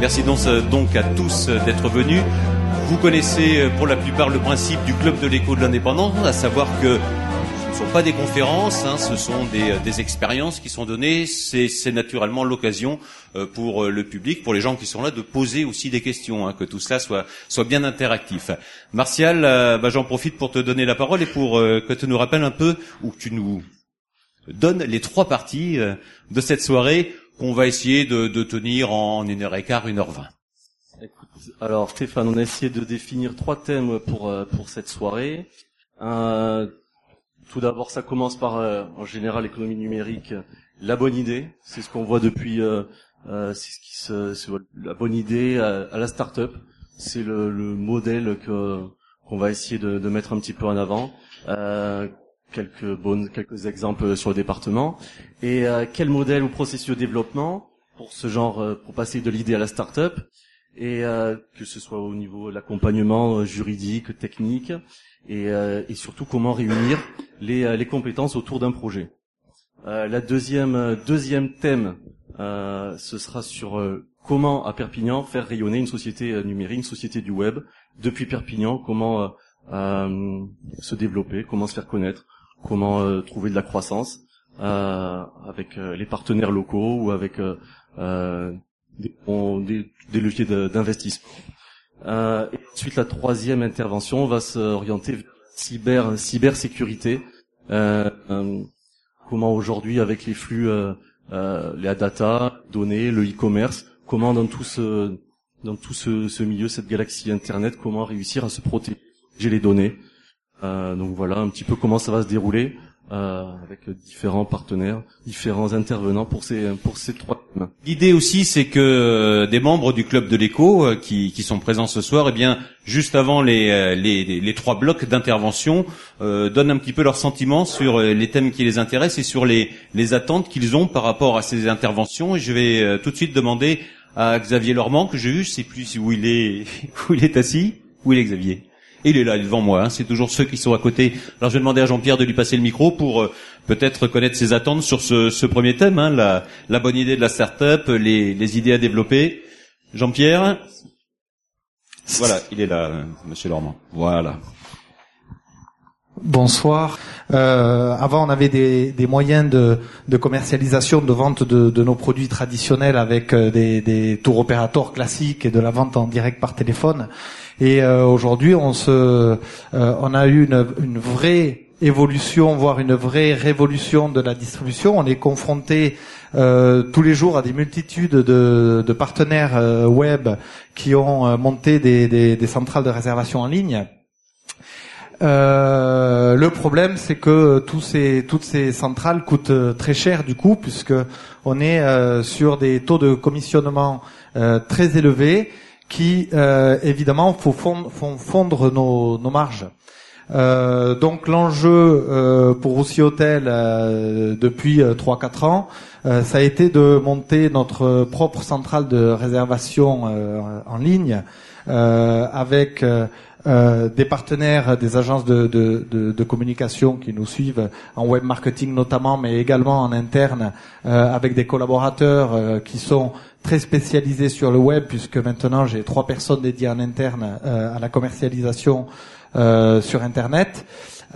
Merci donc à tous d'être venus. Vous connaissez pour la plupart le principe du club de l'écho de l'indépendance, à savoir que sont pas des conférences, hein, ce sont des, des, expériences qui sont données. C'est naturellement l'occasion euh, pour le public, pour les gens qui sont là, de poser aussi des questions, hein, que tout cela soit, bien interactif. Martial, euh, bah, j'en profite pour te donner la parole et pour euh, que tu nous rappelles un peu, ou que tu nous donnes les trois parties de cette soirée qu'on va essayer de, tenir en une heure et quart, une heure vingt. Alors Stéphane, on a essayé de définir trois thèmes pour cette soirée. Euh, tout d'abord, ça commence par en général l'économie numérique, la bonne idée. C'est ce qu'on voit depuis euh, euh, c'est ce qui se, la bonne idée à, à la start-up. C'est le, le, modèle que qu'on va essayer de, de, mettre un petit peu en avant. Euh, quelques bonnes, quelques exemples sur le département. Et euh, quel modèle ou processus de développement pour ce genre, euh, pour passer de l'idée à la start-up et euh, que ce soit au niveau de l'accompagnement juridique, technique, et, et, surtout comment réunir les, les compétences autour d'un projet. la deuxième deuxième thème euh, ce sera sur euh, comment à Perpignan faire rayonner une société euh, numérique, une société du web depuis Perpignan, comment se développer, comment se faire connaître, comment trouver de la croissance avec les partenaires locaux ou avec des, des, leviers d'investissement. Et ensuite, la troisième intervention va s'orienter vers cyber cybersécurité. comment aujourd'hui, avec les flux euh, la data, données, le e-commerce, comment dans tout ce dans tout ce, ce, milieu, cette galaxie Internet, comment réussir à se protéger les données. Euh, donc voilà un petit peu comment ça va se dérouler euh, avec différents partenaires, différents intervenants pour ces pour ces trois thèmes. L'idée aussi, c'est que euh, des membres du club de l'écho euh, qui, qui sont présents ce soir, eh bien, juste avant les euh, les, les, trois blocs d'intervention, euh, donnent un petit peu leurs sentiments sur les thèmes qui les intéressent et sur les les attentes qu'ils ont par rapport à ces interventions. Et je vais tout de suite demander à Xavier Lormand que j'ai vu, je sais plus où il est où il est assis, où il est Xavier? Il est là, devant moi. Hein. C'est toujours ceux qui sont à côté. Alors je vais demander à Jean-Pierre de lui passer le micro pour euh, peut-être connaître ses attentes sur ce, ce premier thème, hein, la, la, bonne idée de la start-up, les, idées à développer. Jean-Pierre Voilà, il est là, euh, Monsieur Lormand. Voilà. Bonsoir. Euh, avant, on avait des, moyens de, de, commercialisation, de vente de, de, nos produits traditionnels avec euh, des, des tours opérateurs classiques et de la vente en direct par téléphone. Et euh, aujourd'hui, on se, euh, on a eu une, une, vraie évolution, voire une vraie révolution de la distribution. On est confronté euh, tous les jours à des multitudes de, de partenaires euh, web qui ont monté des, des, des, centrales de réservation en ligne. Euh, le problème, c'est que tous ces, toutes ces centrales coûtent très cher du coup, puisque on est sur des taux de commissionnement très élevés qui euh, évidemment font fondre, font fondre nos, nos marges. Euh, donc l'enjeu euh, pour Roussi Hotel euh, depuis 3-4 ans, ça a été de monter notre propre centrale de réservation en ligne avec des partenaires, des agences de, communication qui nous suivent en web marketing notamment, mais également en interne, avec des collaborateurs qui sont très spécialisé sur le web puisque maintenant j'ai trois personnes dédiées en interne euh, à la commercialisation euh, sur Internet.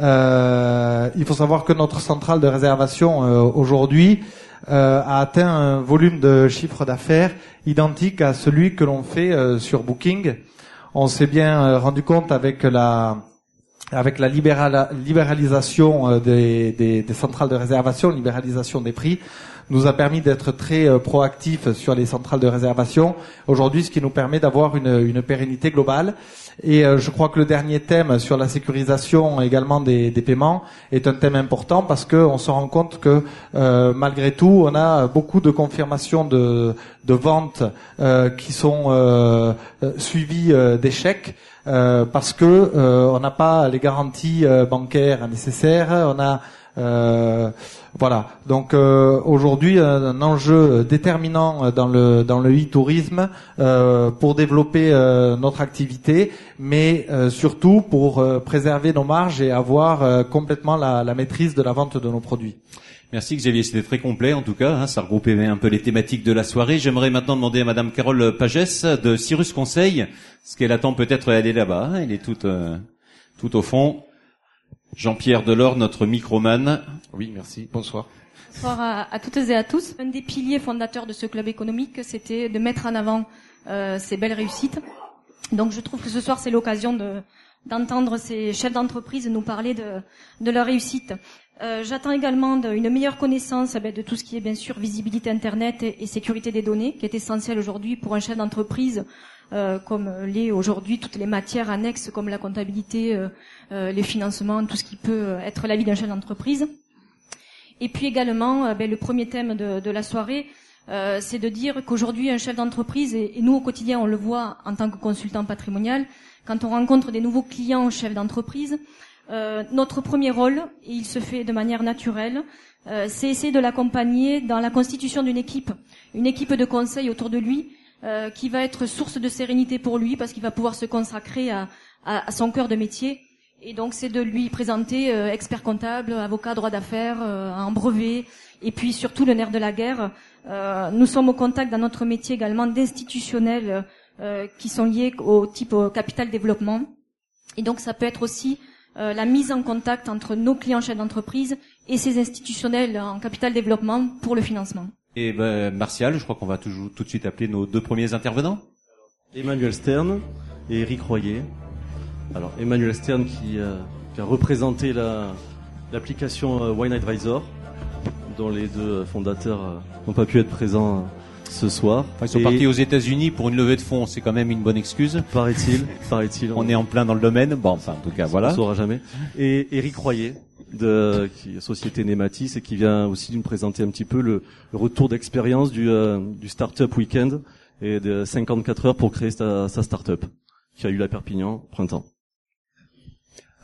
Euh, il faut savoir que notre centrale de réservation aujourd'hui a atteint un volume de chiffre d'affaires identique à celui que l'on fait sur Booking. On s'est bien rendu compte avec la avec la libéralisation des, des, des, centrales de réservation, libéralisation des prix, nous a permis d'être très euh, proactifs sur les centrales de réservation. Aujourd'hui, ce qui nous permet d'avoir une, une, pérennité globale. Et euh, je crois que le dernier thème sur la sécurisation également des, des paiements est un thème important parce qu'on se rend compte que euh, malgré tout, on a beaucoup de confirmations de, de ventes euh, qui sont euh, suivies d'échecs. parce que on n'a pas les garanties bancaires nécessaires, on a Euh, voilà. Donc euh, aujourd'hui, un enjeu déterminant dans le dans le e-tourisme euh, pour développer notre activité, mais surtout pour préserver nos marges et avoir complètement la, maîtrise de la vente de nos produits. Merci Xavier, c'était très complet en tout cas, hein, ça regroupait un peu les thématiques de la soirée. J'aimerais maintenant demander à Madame Carole Pagès de Cyrus Conseil, ce qu'elle attend peut-être, est là-bas, hein, elle est toute, tout au fond. Jean-Pierre Delors, notre microman. Oui, merci. Bonsoir. Bonsoir à, toutes et à tous. Un des piliers fondateurs de ce club économique, c'était de mettre en avant euh, ces belles réussites. Donc je trouve que ce soir, c'est l'occasion de d'entendre ces chefs d'entreprise nous parler de, de leur réussite. Euh, J'attends également de, une meilleure connaissance eh ben, de tout ce qui est bien sûr visibilité Internet et, et sécurité des données, qui est essentiel aujourd'hui pour un chef d'entreprise euh, comme l'est aujourd'hui toutes les matières annexes comme la comptabilité, euh, euh, les financements, tout ce qui peut être la vie d'un chef d'entreprise. Et puis également, ben, le premier thème de, la soirée, c'est de dire qu'aujourd'hui, un chef d'entreprise, et, nous au quotidien, on le voit en tant que consultant patrimonial, quand on rencontre des nouveaux clients chefs d'entreprise, notre premier rôle, et il se fait de manière naturelle, c'est essayer de l'accompagner dans la constitution d'une équipe, une équipe de conseil autour de lui, euh, qui va être source de sérénité pour lui parce qu'il va pouvoir se consacrer à, son cœur de métier. Et donc c'est de lui présenter euh, expert comptable, avocat droit d'affaires, euh, en brevet, et puis surtout le nerf de la guerre. nous sommes au contact dans notre métier également d'institutionnels qui sont liés au type capital développement. Et donc ça peut être aussi la mise en contact entre nos clients chefs d'entreprise et ces institutionnels en capital développement pour le financement. Et ben, Martial, je crois qu'on va tout, tout de suite appeler nos deux premiers intervenants. Emmanuel Stern et Eric Royer. Alors Emmanuel Stern qui, euh, qui a représenté l'application euh, Wine Advisor, dont les deux fondateurs euh, n'ont pas pu être présents ce soir. ils sont partis aux États-Unis pour une levée de fonds, c'est quand même une bonne excuse. Paraît-il, paraît-il. on est en plein dans le domaine. Bon, enfin, en tout cas, voilà. On saura jamais. Et Eric Royer, de qui, société Nematis et qui vient aussi nous présenter un petit peu le, retour d'expérience du, euh, du Startup Weekend et de 54 heures pour créer sa, sa startup qui a eu la Perpignan printemps.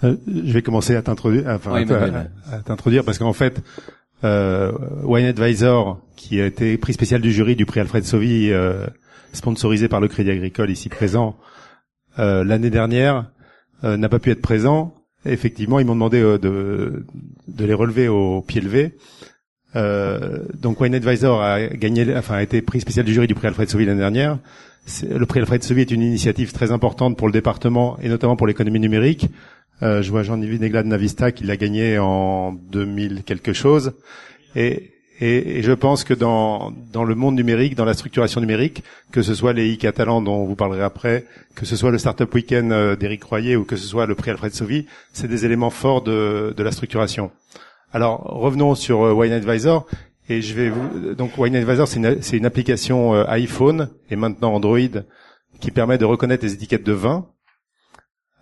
Euh, je vais commencer à t'introduire, enfin, à, t'introduire parce qu'en fait, euh, Wine Advisor, qui a été prix spécial du jury du prix Alfred Sauvy, euh, sponsorisé par le Crédit Agricole ici présent, euh, l'année dernière, n'a pas pu être présent effectivement, ils m'ont demandé euh, de, de les relever au pied levé. Euh, donc Wine Advisor a gagné, enfin a été prix spécial du jury du prix Alfred Sauvy l'année dernière. Le prix Alfred Sauvy est une initiative très importante pour le département et notamment pour l'économie numérique. Euh, je vois Jean-Yves Negla Navista qui l'a gagné en 2000 quelque chose. Et et, et, je pense que dans, dans le monde numérique, dans la structuration numérique, que ce soit les ICA Talent dont vous parlerez après, que ce soit le Startup Weekend euh, d'Éric Royer ou que ce soit le prix Alfred Sauvy, c'est des éléments forts de, de la structuration. Alors revenons sur euh, Wine Advisor. Et je vais vous donc Wine Advisor, c'est une, une, application euh, iPhone et maintenant Android qui permet de reconnaître les étiquettes de vin.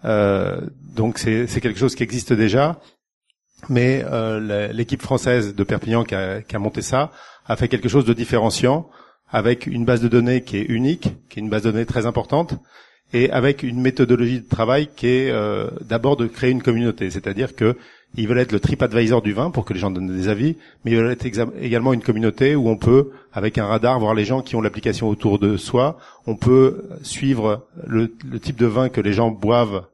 Euh, donc c'est quelque chose qui existe déjà mais euh, l'équipe française de Perpignan qui a, monté ça a fait quelque chose de différenciant avec une base de données qui est unique, qui est une base de données très importante, et avec une méthodologie de travail qui est euh, d'abord de créer une communauté, c'est-à-dire que ils veulent être le TripAdvisor du vin pour que les gens donnent des avis, mais ils veulent être également une communauté où on peut, avec un radar, voir les gens qui ont l'application autour de soi. On peut suivre le, type de vin que les gens boivent,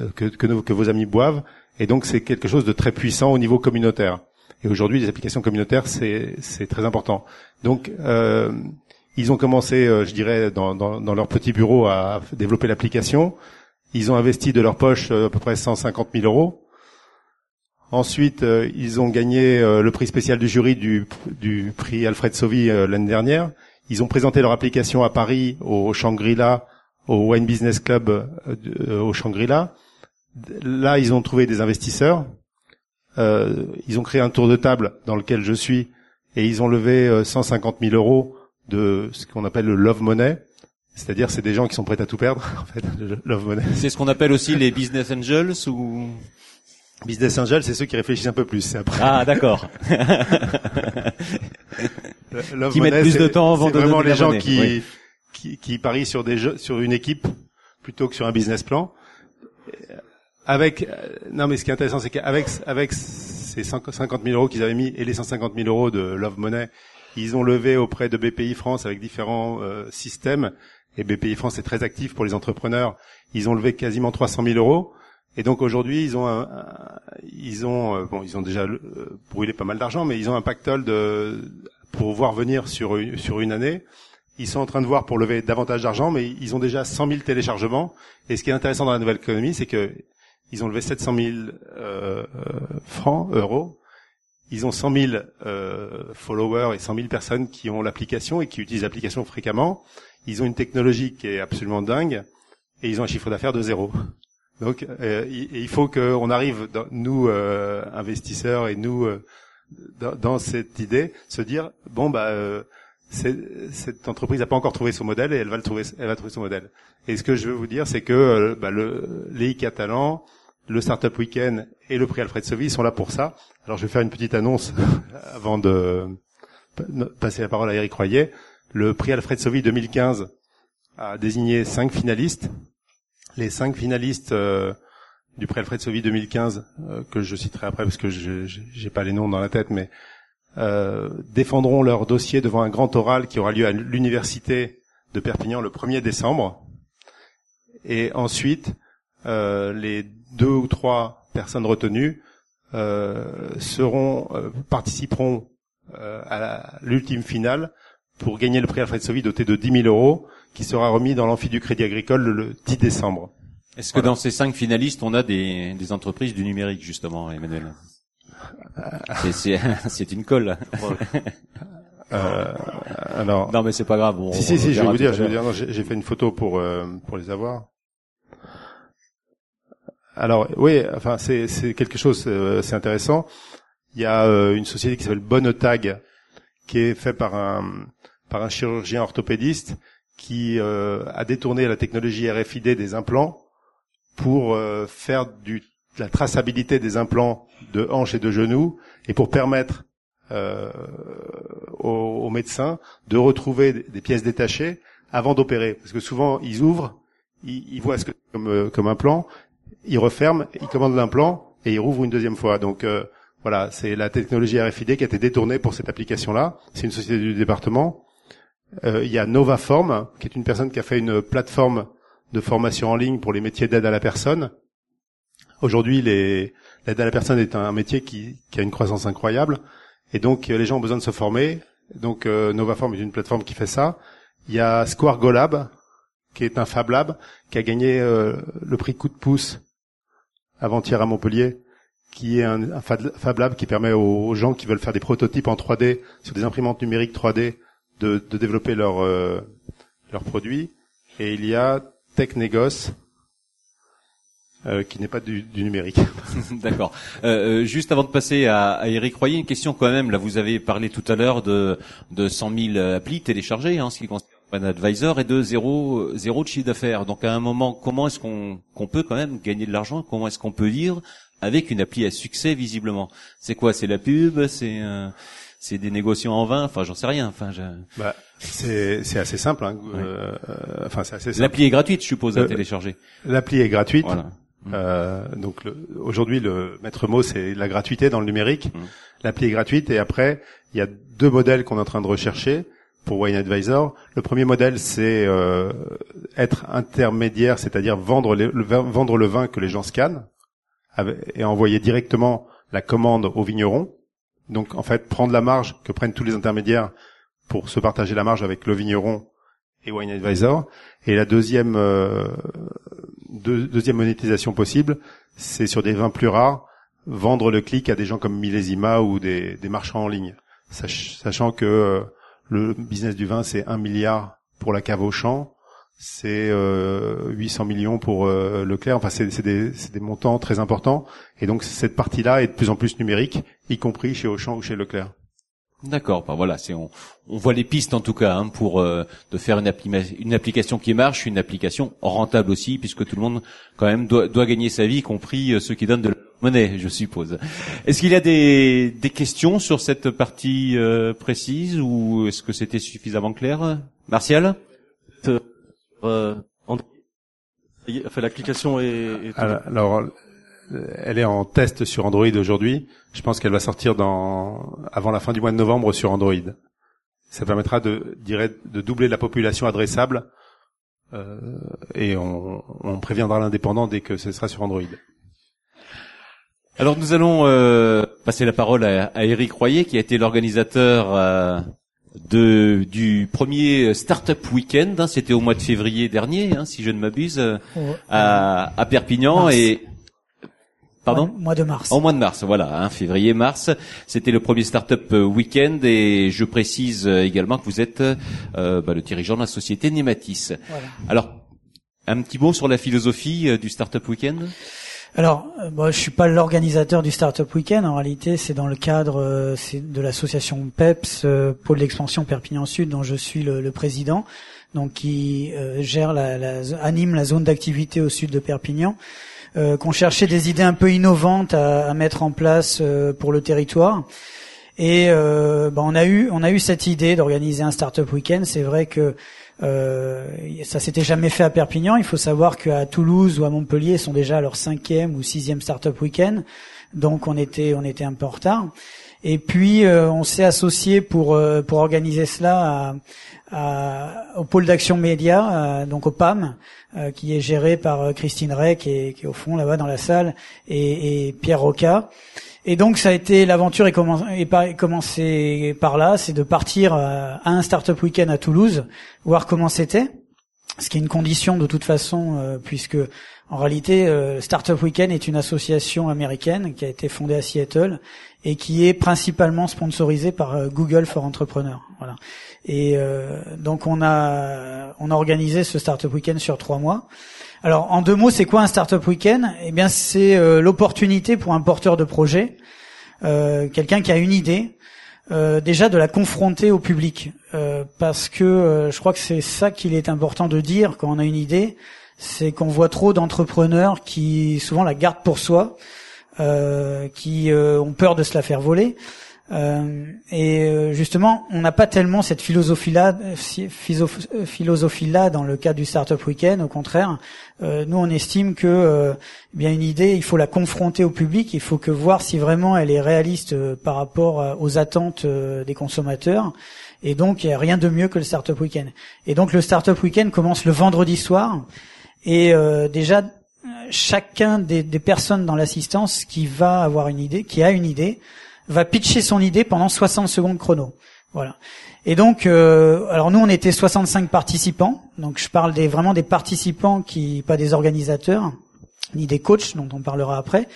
euh, que vos amis boivent, et donc c'est quelque chose de très puissant au niveau communautaire. Et aujourd'hui, les applications communautaires, c'est très important. Donc euh, ils ont commencé, euh, je dirais, dans, dans, dans, leur petit bureau à développer l'application. Ils ont investi de leur poche euh, à peu près 150 000 euros. Ensuite, euh, ils ont gagné le prix spécial du jury du, du prix Alfred Sauvy l'année dernière. Ils ont présenté leur application à Paris, au Shangri-La, au Wine Business Club au Shangri-La. Là, ils ont trouvé des investisseurs. Euh, ils ont créé un tour de table dans lequel je suis et ils ont levé 150 euh, 000 euros de ce qu'on appelle le love money. C'est-à-dire, c'est des gens qui sont prêts à tout perdre, en fait, le love money. C'est ce qu'on appelle aussi les business angels ou Business angels, c'est ceux qui réfléchissent un peu plus. Après. Ah, d'accord. qui mettent plus de temps avant de vraiment les gens qui, qui, qui parient sur des jeux, sur une équipe plutôt que sur un business plan avec euh, non mais ce qui est intéressant c'est qu'avec avec ces 50 000 euros qu'ils avaient mis et les 150 000 euros de Love Money, ils ont levé auprès de BPI France avec différents euh, systèmes. Et BPI France est très actif pour les entrepreneurs. Ils ont levé quasiment 300 000 euros. Et donc aujourd'hui, ils ont, ils ont, euh, bon, ils ont déjà euh, brûlé pas mal d'argent, mais ils ont un pactole de pour voir venir sur une, sur une année. Ils sont en train de voir pour lever davantage d'argent, mais ils ont déjà 100 000 téléchargements. Et ce qui est intéressant dans la nouvelle économie, c'est que ils ont levé 700 000 euh, francs, euros. Ils ont 100 000 euh, followers et 100 000 personnes qui ont l'application et qui utilisent l'application fréquemment. Ils ont une technologie qui est absolument dingue et ils ont un chiffre d'affaires de zéro. Donc, euh, il faut qu'on arrive, nous euh, investisseurs et nous euh, dans, dans, cette idée, se dire bon bah euh, cette entreprise n'a pas encore trouvé son modèle et elle va le trouver, elle va trouver son modèle. Et ce que je veux vous dire, c'est que euh, bah, le, les Catalans, le Startup Weekend et le prix Alfred Sauvy sont là pour ça. Alors je vais faire une petite annonce avant de passer la parole à Eric Royer. Le prix Alfred Sauvy 2015 a désigné cinq finalistes les cinq finalistes euh, du prix Alfred Sauvy 2015, euh, que je citerai après parce que je j'ai pas les noms dans la tête, mais euh, défendront leur dossier devant un grand oral qui aura lieu à l'université de Perpignan le 1er décembre. Et ensuite, les deux ou trois personnes retenues seront participeront à l'ultime finale pour gagner le prix Alfred Sauvy doté de 10 000 euros qui sera remis dans l'amphi du Crédit Agricole le 10 décembre. Est-ce que dans ces cinq finalistes, on a des, des entreprises du numérique justement, Emmanuel? C'est une colle. Euh, alors, non mais c'est pas grave. si si si, je vais vous dire, je vais dire, j'ai fait une photo pour euh, pour les avoir. Alors oui, enfin c'est quelque chose, euh, c'est intéressant. Il y a euh, une société qui s'appelle Bonnetag, qui est fait par un par un chirurgien orthopédiste qui euh, a détourné la technologie RFID des implants pour faire du, de la traçabilité des implants de hanches et de genoux et pour permettre aux, médecins de retrouver des, pièces détachées avant d'opérer. Parce que souvent, ils ouvrent, ils, voient ce que comme, comme implant, ils referment, ils commandent l'implant et ils rouvrent une deuxième fois. Donc voilà, c'est la technologie RFID qui a été détournée pour cette application-là. C'est une société du département. Euh, il y a Novaform, qui est une personne qui a fait une plateforme de formation en ligne pour les métiers d'aide à la personne. Aujourd'hui, l'aide à la personne est un métier qui, a une croissance incroyable, et donc euh, les gens ont besoin de se former. Donc euh, Novaform est une plateforme qui fait ça. Il y a Square Golab, qui est un Fab Lab, qui a gagné le prix coup de pouce avant-hier à Montpellier, qui est un, Fab Lab qui permet aux, gens qui veulent faire des prototypes en 3D sur des imprimantes numériques 3D de, de développer leurs euh, leurs produits. Et il y a TechNegos, euh, qui n'est pas du, du numérique. D'accord. Euh, euh, juste avant de passer à, à Eric Royer, une question quand même. Là, vous avez parlé tout à l'heure de, de 100 000 applis téléchargées, hein, ce qui concerne un advisor, et de zéro, zéro de chiffre d'affaires. Donc, à un moment, comment est-ce qu'on qu'on peut quand même gagner de l'argent? Comment est-ce qu'on peut dire avec une appli à succès, visiblement? C'est quoi? C'est la pub? C'est c'est des négociants en vain. Enfin, j'en sais rien. Enfin, je... bah, c'est c'est assez simple. Hein. Euh, enfin, c'est assez. L'appli est gratuite, je suppose, à euh, télécharger. L'appli est gratuite. Voilà. Euh, donc aujourd'hui, le maître mot, c'est la gratuité dans le numérique. Mmh. L'appli est gratuite et après, il y a deux modèles qu'on est en train de rechercher pour Wine Advisor. Le premier modèle, c'est euh, être intermédiaire, c'est-à-dire vendre, le, vendre le vin que les gens scannent et envoyer directement la commande au vigneron. Donc en fait, prendre la marge que prennent tous les intermédiaires pour se partager la marge avec le vigneron et Wine Advisor. Et la deuxième euh, deuxième monétisation possible, c'est sur des vins plus rares, vendre le clic à des gens comme Millésima ou des, des marchands en ligne, sachant que euh, le business du vin c'est un milliard pour la cave au champ, c'est euh, 800 millions pour euh, Leclerc. Enfin, c'est des, des, montants très importants. Et donc cette partie-là est de plus en plus numérique, y compris chez Auchan ou chez Leclerc. D'accord, ben voilà, c'est on, on, voit les pistes en tout cas hein, pour euh, de faire une, une, application qui marche, une application rentable aussi, puisque tout le monde quand même doit, doit gagner sa vie, y compris euh, ceux qui donnent de la monnaie, je suppose. Est-ce qu'il y a des, des, questions sur cette partie euh, précise ou est-ce que c'était suffisamment clair, Martial? Euh, enfin, l'application est, Alors, elle est en test sur Android aujourd'hui. Je pense qu'elle va sortir dans avant la fin du mois de novembre sur Android. Ça permettra de, de doubler la population adressable euh, et on, on préviendra l'indépendant dès que ce sera sur Android. Alors nous allons euh, passer la parole à, à Eric Royer qui a été l'organisateur euh, de du premier Startup Weekend. Hein, C'était au mois de février dernier, hein, si je ne m'abuse, à, à, Perpignan et Pardon Mois de mars. Au mois de mars, voilà, hein, février-mars. C'était le premier Startup Weekend et je précise également que vous êtes euh, bah, le dirigeant de la société Nematis. Voilà. Alors, un petit mot sur la philosophie euh, du Startup Weekend? Alors, euh, moi, je suis pas l'organisateur du Startup Weekend. En réalité, c'est dans le cadre euh, de l'association PEPS, euh, Pôle d'expansion Perpignan Sud, dont je suis le, le président, donc qui gère, la, la, anime la zone d'activité au sud de Perpignan. Qu'on cherchait des idées un peu innovantes à, à mettre en place pour le territoire. Et ben, on a eu on a eu cette idée d'organiser un startup week-end. C'est vrai que euh, ça s'était jamais fait à Perpignan. Il faut savoir qu'à Toulouse ou à Montpellier, ils sont déjà à leur cinquième ou sixième startup week-end. Donc on était on était un peu en retard. Et puis euh, on s'est associé pour euh, pour organiser cela à, au pôle d'action média, euh, donc au PAM, qui est géré par Christine Rey, qui est, qui est au fond là-bas dans la salle, et, et Pierre Roca. Et donc ça a été l'aventure est, commencé par là, c'est de partir euh, à un startup week-end à Toulouse, voir comment c'était, ce qui est une condition de toute façon, euh, puisque en réalité euh, Startup Weekend est une association américaine qui a été fondée à Seattle et qui est principalement sponsorisée par Google for Entrepreneurs. Voilà. Et donc on a on a organisé ce Startup Weekend sur trois mois. Alors, en deux mots, c'est quoi un startup week-end? Eh bien, c'est euh, l'opportunité pour un porteur de projet, euh, quelqu'un qui a une idée, euh, déjà de la confronter au public, parce que je crois que c'est ça qu'il est important de dire quand on a une idée, c'est qu'on voit trop d'entrepreneurs qui souvent la gardent pour soi, qui ont peur de se la faire voler. Euh, et euh, justement, on n'a pas tellement cette philosophie-là, philosophie-là dans le cadre du Startup Weekend. Au contraire, euh, nous on estime que eh bien une idée, il faut la confronter au public. Il faut que voir si vraiment elle est réaliste par rapport aux attentes des consommateurs. Et donc, il n'y a rien de mieux que le Startup Weekend. Et donc, le Startup Weekend commence le vendredi soir. Et déjà, chacun des personnes dans l'assistance qui va avoir une idée, qui a une idée, va pitcher son idée pendant 60 secondes chrono. Voilà. Et donc, euh, alors nous, on était 65 participants. Donc, je parle vraiment des participants, qui pas des organisateurs ni des coachs, dont on parlera après,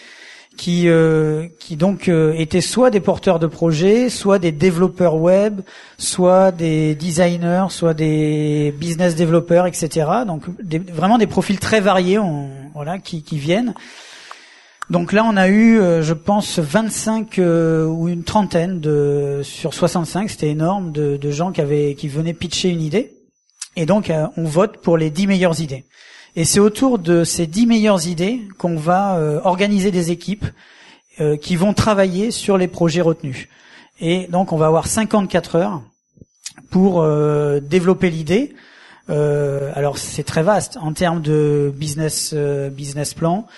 qui euh, qui donc euh, étaient soit des porteurs de projets, soit des développeurs web, soit des designers, soit des business développeurs, etc. Donc, vraiment des profils très variés, voilà, qui viennent. Donc là, on a eu, euh, je pense, 25 euh, ou une trentaine de sur 65, c'était énorme, de, gens qui avaient qui venaient pitcher une idée. Et donc, euh, on vote pour les 10 meilleures idées. Et c'est autour de ces 10 meilleures idées qu'on va organiser des équipes qui vont travailler sur les projets retenus. Et donc, on va avoir 54 heures pour développer l'idée. alors, c'est très vaste en termes de business business plan.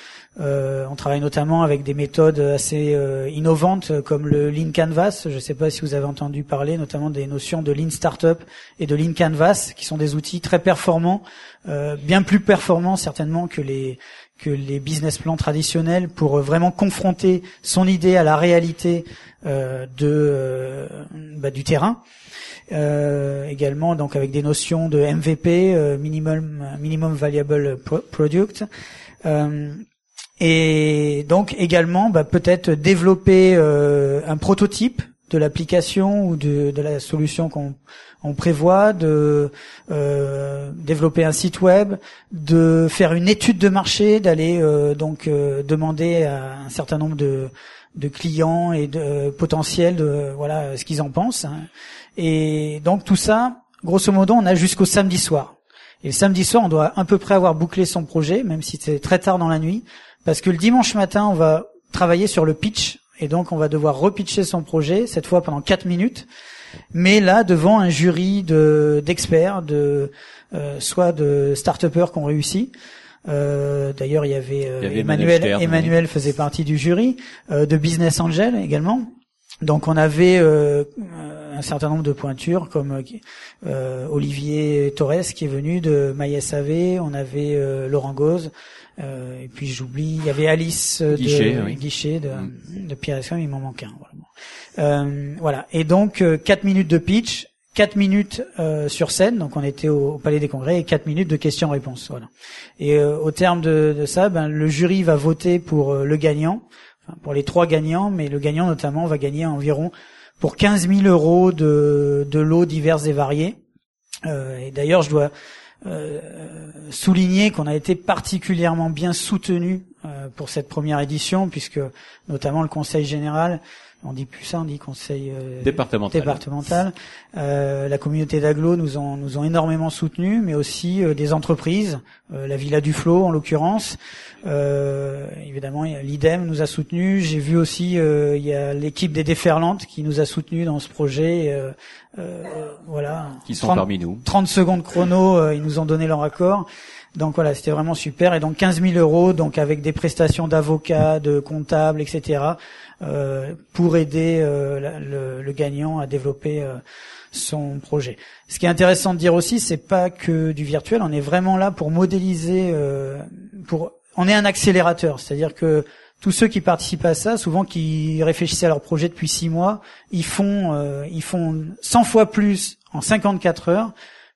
Euh, on travaille notamment avec des méthodes assez euh, innovantes comme le Lean Canvas. Je ne sais pas si vous avez entendu parler notamment des notions de Lean Startup et de Lean Canvas, qui sont des outils très performants, euh, bien plus performants certainement que les que les business plans traditionnels pour vraiment confronter son idée à la réalité de bah, du terrain. également donc avec des notions de MVP, minimum minimum valuable product. Et donc également bah, peut-être développer euh, un prototype de l'application ou de, de, la solution qu'on on prévoit, de euh, développer un site web, de faire une étude de marché, d'aller euh, donc euh, demander à un certain nombre de, de clients et de potentiels de voilà ce qu'ils en pensent. Hein. Et donc tout ça, grosso modo, on a jusqu'au samedi soir. Et le samedi soir, on doit à peu près avoir bouclé son projet, même si c'est très tard dans la nuit, parce que le dimanche matin, on va travailler sur le pitch, et donc on va devoir repitcher son projet, cette fois pendant 4 minutes, mais là devant un jury de d'experts, de euh, soit de start-upers qui ont réussi, D'ailleurs, il y avait, Emmanuel. Emmanuel faisait partie du jury de Business Angel également. Donc on avait un certain nombre de pointures comme euh, Olivier Torres qui est venu de MySAV, on avait euh, Laurent Gauze, euh, et puis j'oublie, il y avait Alice Guichet, de, Guichet de, mm. de Pierre il m'en manque un. Voilà. voilà. Et donc 4 minutes de pitch, 4 minutes sur scène, donc on était au, Palais des Congrès, et 4 minutes de questions-réponses. Voilà. Et au terme de, de ça, ben, le jury va voter pour le gagnant, enfin, pour les trois gagnants, mais le gagnant notamment va gagner environ pour 15 000 euros de, de lots divers et variés. Euh, et d'ailleurs, je dois euh, souligner qu'on a été particulièrement bien soutenu euh, pour cette première édition, puisque notamment le Conseil général on dit plus ça, on dit conseil euh, départemental. départemental. Euh, la communauté d'Aglo nous ont nous ont énormément soutenus, mais aussi euh, des entreprises, euh, la Villa du Flot en l'occurrence. évidemment, l'IDEM nous a soutenus. J'ai vu aussi il y a l'équipe des Déferlantes qui nous a soutenus dans ce projet. voilà. Qui sont parmi nous. 30 secondes chrono, ils nous ont donné leur accord. Donc voilà, c'était vraiment super. Et donc 15 000 euros, donc avec des prestations d'avocats, de comptables, etc. Euh, pour aider euh, le, gagnant à développer euh, son projet. Ce qui est intéressant de dire aussi, c'est pas que du virtuel. On est vraiment là pour modéliser. pour, on est un accélérateur, c'est-à-dire que tous ceux qui participent à ça, souvent qui réfléchissaient à leur projet depuis six mois, ils font, ils font 100 fois plus en 54 heures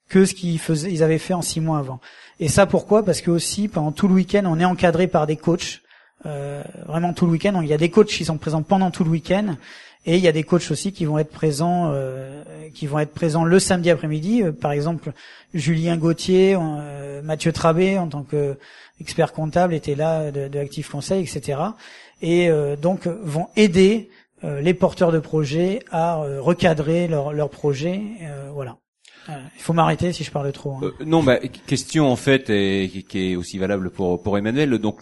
que ce qu'ils faisaient, ils avaient fait en six mois avant. Et ça pourquoi? Parce que aussi pendant tout le week-end, on est encadré par des coachs euh, vraiment tout le week-end. Donc il y a des coachs qui sont présents pendant tout le week-end et il y a des coachs aussi qui vont être présents, euh, qui vont être présents le samedi après-midi. Euh, par exemple, Julien Gauthier, Mathieu Trabé en tant que expert comptable était là de, de Active Conseil, etc. Et donc vont aider les porteurs de projets à recadrer leur, leur projet. voilà. Il faut m'arrêter si je parle trop. Hein. non, bah, question en fait et, qui est aussi valable pour pour Emmanuel. Donc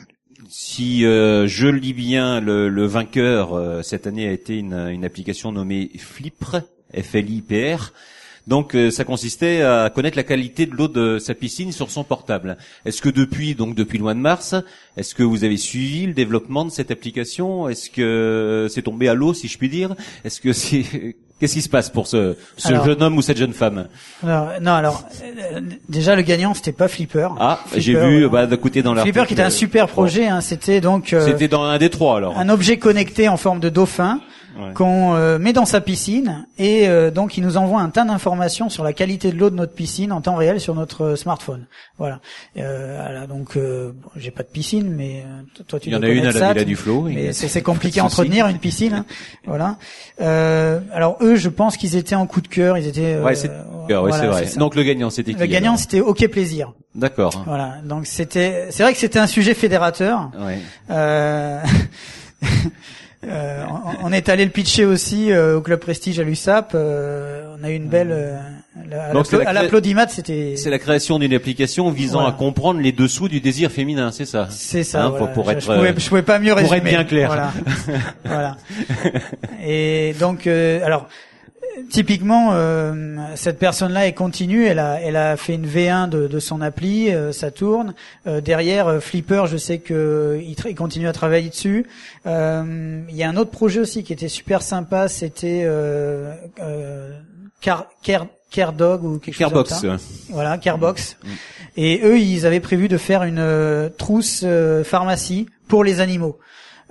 si euh, je lis bien, le, le vainqueur euh, cette année a été une, une application nommée Flipr, F-L-I-P-R. Donc euh, ça consistait à connaître la qualité de l'eau de sa piscine sur son portable. Est-ce que depuis donc depuis le mois de mars, est-ce que vous avez suivi le développement de cette application? Est-ce que c'est tombé à l'eau si je puis dire? Est-ce que c'est Qu'est-ce qui se passe pour ce, ce jeune homme ou cette jeune femme alors, Non, alors euh, déjà le gagnant c'était pas Flipper. Ah, j'ai vu bah, côté dans Flipper qui était un super projet. Hein, c'était donc. Euh, c'était dans un des trois alors. Un objet connecté en forme de dauphin qu'on euh, met dans sa piscine et euh, donc il nous envoie un tas d'informations sur la qualité de l'eau de notre piscine en temps réel sur notre euh, smartphone. Voilà. voilà donc j'ai pas de piscine, mais toi tu. Il y en a une à la Villa du Flot. C'est compliqué à entretenir une piscine. Hein. voilà. alors eux, je pense qu'ils étaient en coup de cœur. Ils étaient. ouais, c'est vrai. Donc le gagnant, c'était Le gagnant, c'était OK Plaisir. D'accord. Voilà. Donc c'était, c'est vrai que c'était un sujet fédérateur. Ouais. Euh, on, est allé le pitcher aussi euh, au club Prestige à l'USAP. Euh, on a eu une belle. à l'applaudimat, c'était. C'est la création d'une application visant à comprendre les dessous du désir féminin, c'est ça. C'est ça. Hein, pour, être. Je, pouvais, je pouvais pas mieux résumer. Pour être bien clair. Voilà. voilà. Et donc, alors typiquement, euh, cette personne-là est continue. Elle a, elle a fait une V1 de, de son appli, euh, ça tourne. Euh, derrière, Flipper, je sais que il, continue à travailler dessus. Il y a un autre projet aussi qui était super sympa. C'était Car, Care, CareDog ou quelque chose comme ça. Voilà, Carebox. Mm. Et eux, ils avaient prévu de faire une trousse pharmacie pour les animaux.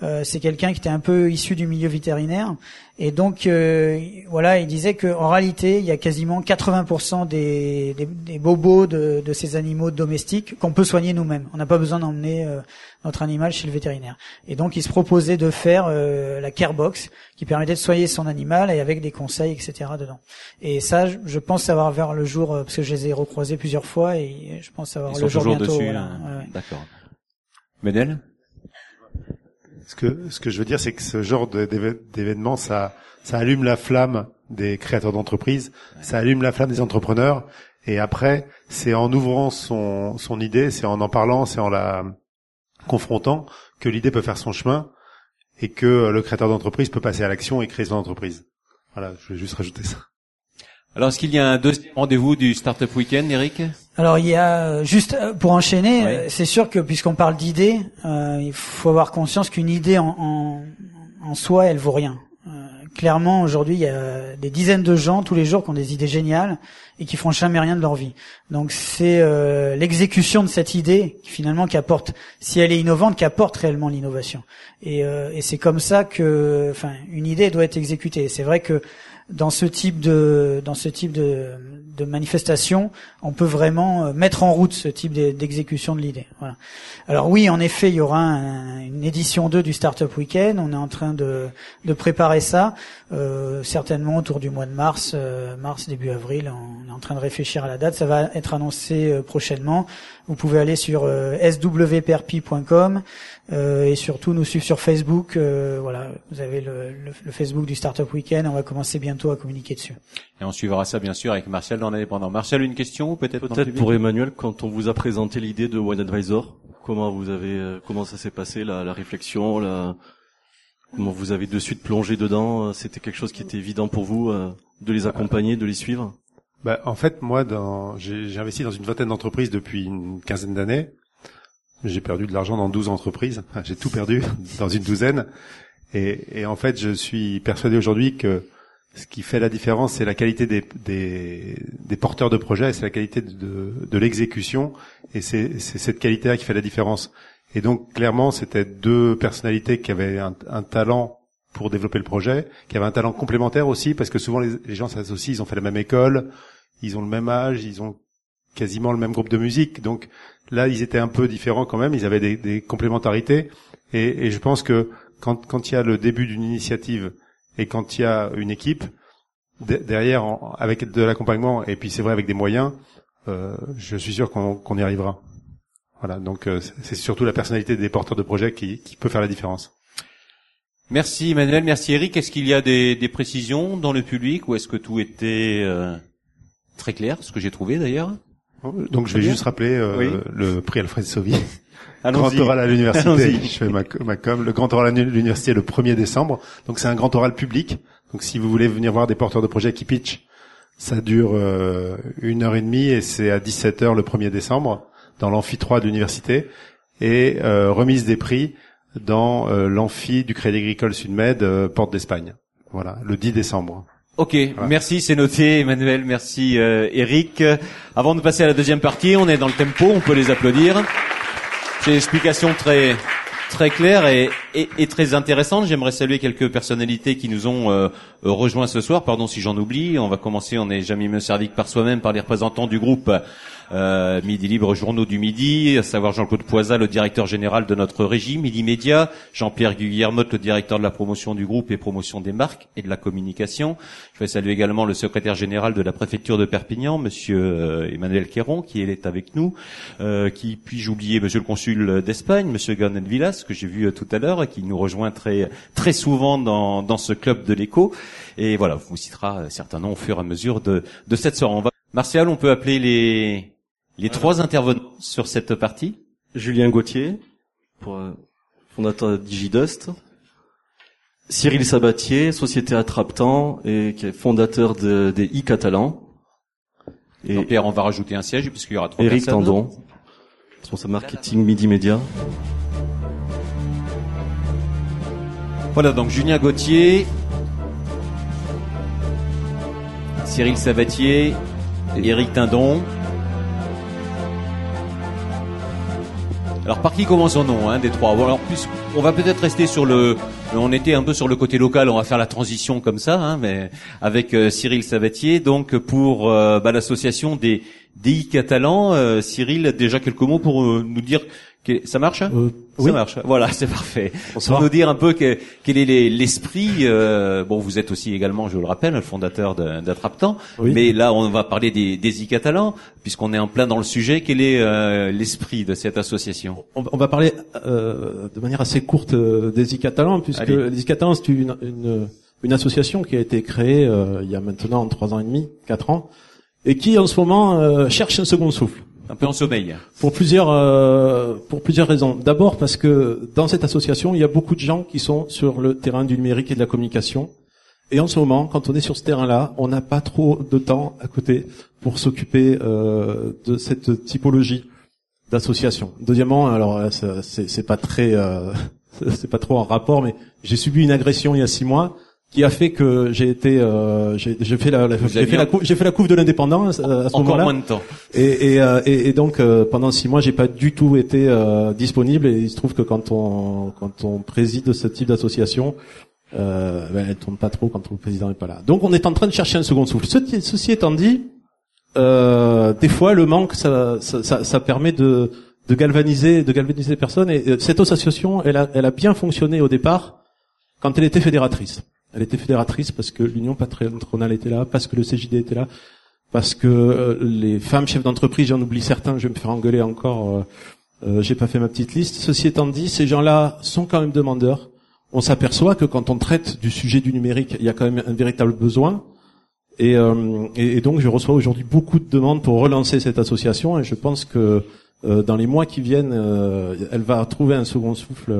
Euh, c'est quelqu'un qui était un peu issu du milieu vétérinaire et donc euh, voilà, il disait qu'en réalité, il y a quasiment 80% des, des, bobos de, de, ces animaux domestiques qu'on peut soigner nous-mêmes. On n'a pas besoin d'emmener euh, notre animal chez le vétérinaire. Et donc, il se proposait de faire la care box qui permettait de soigner son animal et avec des conseils, etc. dedans. Et ça, je pense savoir vers le jour parce que je les ai recroisés plusieurs fois et je pense savoir le jour bientôt. Dessus, hein. D'accord. Medel ce que, ce que je veux dire, c'est que ce genre d'événement, ça, ça allume la flamme des créateurs d'entreprises, ça allume la flamme des entrepreneurs. Et après, c'est en ouvrant son, son idée, c'est en en parlant, c'est en la confrontant que l'idée peut faire son chemin et que le créateur d'entreprise peut passer à l'action et créer son entreprise. Voilà, je vais juste rajouter ça. Alors, est-ce qu'il y a un deuxième rendez-vous du Startup Weekend, Eric? Alors, il y a juste euh, pour enchaîner, euh, c'est sûr que puisqu'on parle d'idées, euh, il faut avoir conscience qu'une idée en, en, en, soi, elle vaut rien. Euh, clairement, aujourd'hui, il y a des dizaines de gens tous les jours qui ont des idées géniales et qui font jamais rien de leur vie. Donc, c'est euh, l'exécution de cette idée qui finalement qui apporte, si elle est innovante, qui apporte réellement l'innovation. Et, et c'est comme ça que, enfin, une idée doit être exécutée. C'est vrai que dans ce type de dans ce type de, de manifestation, on peut vraiment euh, mettre en route ce type d'exécution de l'idée. Voilà. Alors oui, en effet, il y aura une édition 2 du Startup Weekend. On est en train de, de préparer ça, euh, certainement autour du mois de mars, euh, mars début avril. On est en train de réfléchir à la date. Ça va être annoncé euh, prochainement. Vous pouvez aller sur euh, swperpi.com euh, et surtout nous suivre sur Facebook. Voilà, vous avez le, le, Facebook du Startup Weekend. On va commencer bientôt à communiquer dessus. Et on suivra ça bien sûr avec Martial dans l'indépendant. Martial, une question peut-être Peut-être pour Emmanuel, quand on vous a présenté l'idée de One Advisor, comment vous avez, euh, comment ça s'est passé la, la réflexion, la, comment vous avez de suite plongé dedans C'était quelque chose qui était évident pour vous de les accompagner, de les suivre? Bah, en fait, moi, dans, j'ai investi dans une vingtaine d'entreprises depuis une quinzaine d'années. J'ai perdu de l'argent dans 12 entreprises. j'ai tout perdu dans une douzaine. Et, et, en fait, je suis persuadé aujourd'hui que ce qui fait la différence, c'est la qualité des, des, des, porteurs de projets, c'est la qualité de, de l'exécution, et c'est cette qualité-là qui fait la différence. Et donc, clairement, c'était deux personnalités qui avaient un, un talent pour développer le projet, qui avaient un talent complémentaire aussi, parce que souvent les, les gens s'associent, ils ont fait la même école, ils ont le même âge, ils ont quasiment le même groupe de musique. Donc là, ils étaient un peu différents quand même. Ils avaient des, des complémentarités. Et, et, je pense que quand, quand il y a le début d'une initiative et quand il y a une équipe derrière, avec de l'accompagnement et puis c'est vrai avec des moyens, euh, je suis sûr qu'on y arrivera. Voilà. Donc euh, c'est surtout la personnalité des porteurs de projets qui, qui peut faire la différence. Merci Emmanuel, merci Eric. Est-ce qu'il y a des, des, précisions dans le public ou est-ce que tout était euh, très clair, ce que j'ai trouvé d'ailleurs? Donc je vais juste rappeler euh, le prix Alfred Sauvy. grand oral à l'université. Je fais ma, ma com. Le grand oral à l'université le 1er décembre. Donc c'est un grand oral public. Donc si vous voulez venir voir des porteurs de projets qui pitch, ça dure euh, une heure et demie et c'est à 17h le 1er décembre dans l'amphi 3 de l'université et euh, remise des prix dans l'amphi du Crédit Agricole Sud-Med, porte d'Espagne. Voilà, le 10 décembre. Ok, merci, c'est noté, Emmanuel, merci euh, Eric. Avant de passer à la deuxième partie, on est dans le tempo, on peut les applaudir. C'est une explication très très claire et, et, très intéressante. J'aimerais saluer quelques personnalités qui nous ont euh, rejoints ce soir. Pardon si j'en oublie. On va commencer, on n'est jamais mieux servi que par soi-même, par les représentants du groupe euh, Midi Libre, Journaux du Midi, à savoir Jean-Claude Poisa, le directeur général de notre régie, Midi Média, Jean-Pierre Guillermotte, le directeur de la promotion du groupe et promotion des marques et de la communication. Je vais saluer également le secrétaire général de la préfecture de Perpignan, Monsieur euh, Emmanuel Quéron, qui est avec nous. Euh, qui puis-je oublier Monsieur le consul d'Espagne, Monsieur Garnet Villas, que j'ai vu euh, tout à l'heure, qui nous rejoint très très souvent dans, dans ce club de l'écho. Et voilà, vous citera certains noms au fur et à mesure de, de cette soirée. On. Martial, on peut appeler les les trois intervenants sur cette partie Julien Gauthier, pour, euh, fondateur de Digidust. Cyril Sabatier, société Attraptant et qui est fondateur de, des e-catalans. Et Pierre, on va rajouter un siège puisqu'il y aura trois Eric Tandon, responsable marketing Midi Media. Voilà, donc Julien Gauthier, Cyril Sabatier, Eric Tindon. Alors par qui commençons-nous hein, des trois? Alors plus, on va peut-être rester sur le. On était un peu sur le côté local. On va faire la transition comme ça, hein, mais avec euh, Cyril Savatier, donc pour euh, bah, l'association des DI catalans. Euh, Cyril, déjà quelques mots pour nous dire ça marche euh, Ça marche. Voilà, c'est parfait. Pour nous dire un peu quel est l'esprit. Euh, bon, vous êtes aussi également, je le rappelle, le fondateur d'Attraptant. Mais là, on va parler des, des catalans puisqu'on est en plein dans le sujet. Quel est euh, l'esprit de cette association? On, va parler euh, de manière assez courte des catalans puisque les I-Catalans, c'est une, une, une, association qui a été créée il y a maintenant trois ans et demi, quatre ans, et qui en ce moment cherche un second souffle un peu en sommeil. Pour plusieurs euh, pour plusieurs raisons. D'abord parce que dans cette association, il y a beaucoup de gens qui sont sur le terrain du numérique et de la communication Et en ce moment, quand on est sur ce terrain-là, on n'a pas trop de temps à côté pour s'occuper euh, de cette typologie d'association. Deuxièmement, alors euh, c'est pas très, euh, c'est pas trop en rapport, mais j'ai subi une agression il y a six mois qui a fait que j'ai été, euh, j'ai fait la, j'ai fait la, j'ai fait la couve de l'indépendance à ce moment-là. moins de temps. Et, et, et, et donc pendant six mois, j'ai pas du tout été disponible. Et il se trouve que quand on quand on préside ce type d'association, euh, ben, elle tourne pas trop quand le président n'est pas là. Donc on est en train de chercher un second souffle. Ceci, étant dit, euh, des fois le manque, ça, ça, ça, permet de, de galvaniser, de galvaniser les personnes. Et euh, cette association, elle a, elle a bien fonctionné au départ quand elle était fédératrice. Elle était fédératrice parce que l'Union patronale était là, parce que le CJD était là, parce que euh, les femmes chefs d'entreprise, j'en oublie certains, je vais me faire engueuler encore. Euh, j'ai pas fait ma petite liste. Ceci étant dit, ces gens-là sont quand même demandeurs on s'aperçoit que quand on traite du sujet du numérique, il y a quand même un véritable besoin. Et, euh, donc je reçois aujourd'hui beaucoup de demandes pour relancer cette association et je pense que euh, dans les mois qui viennent, euh, elle va trouver un second souffle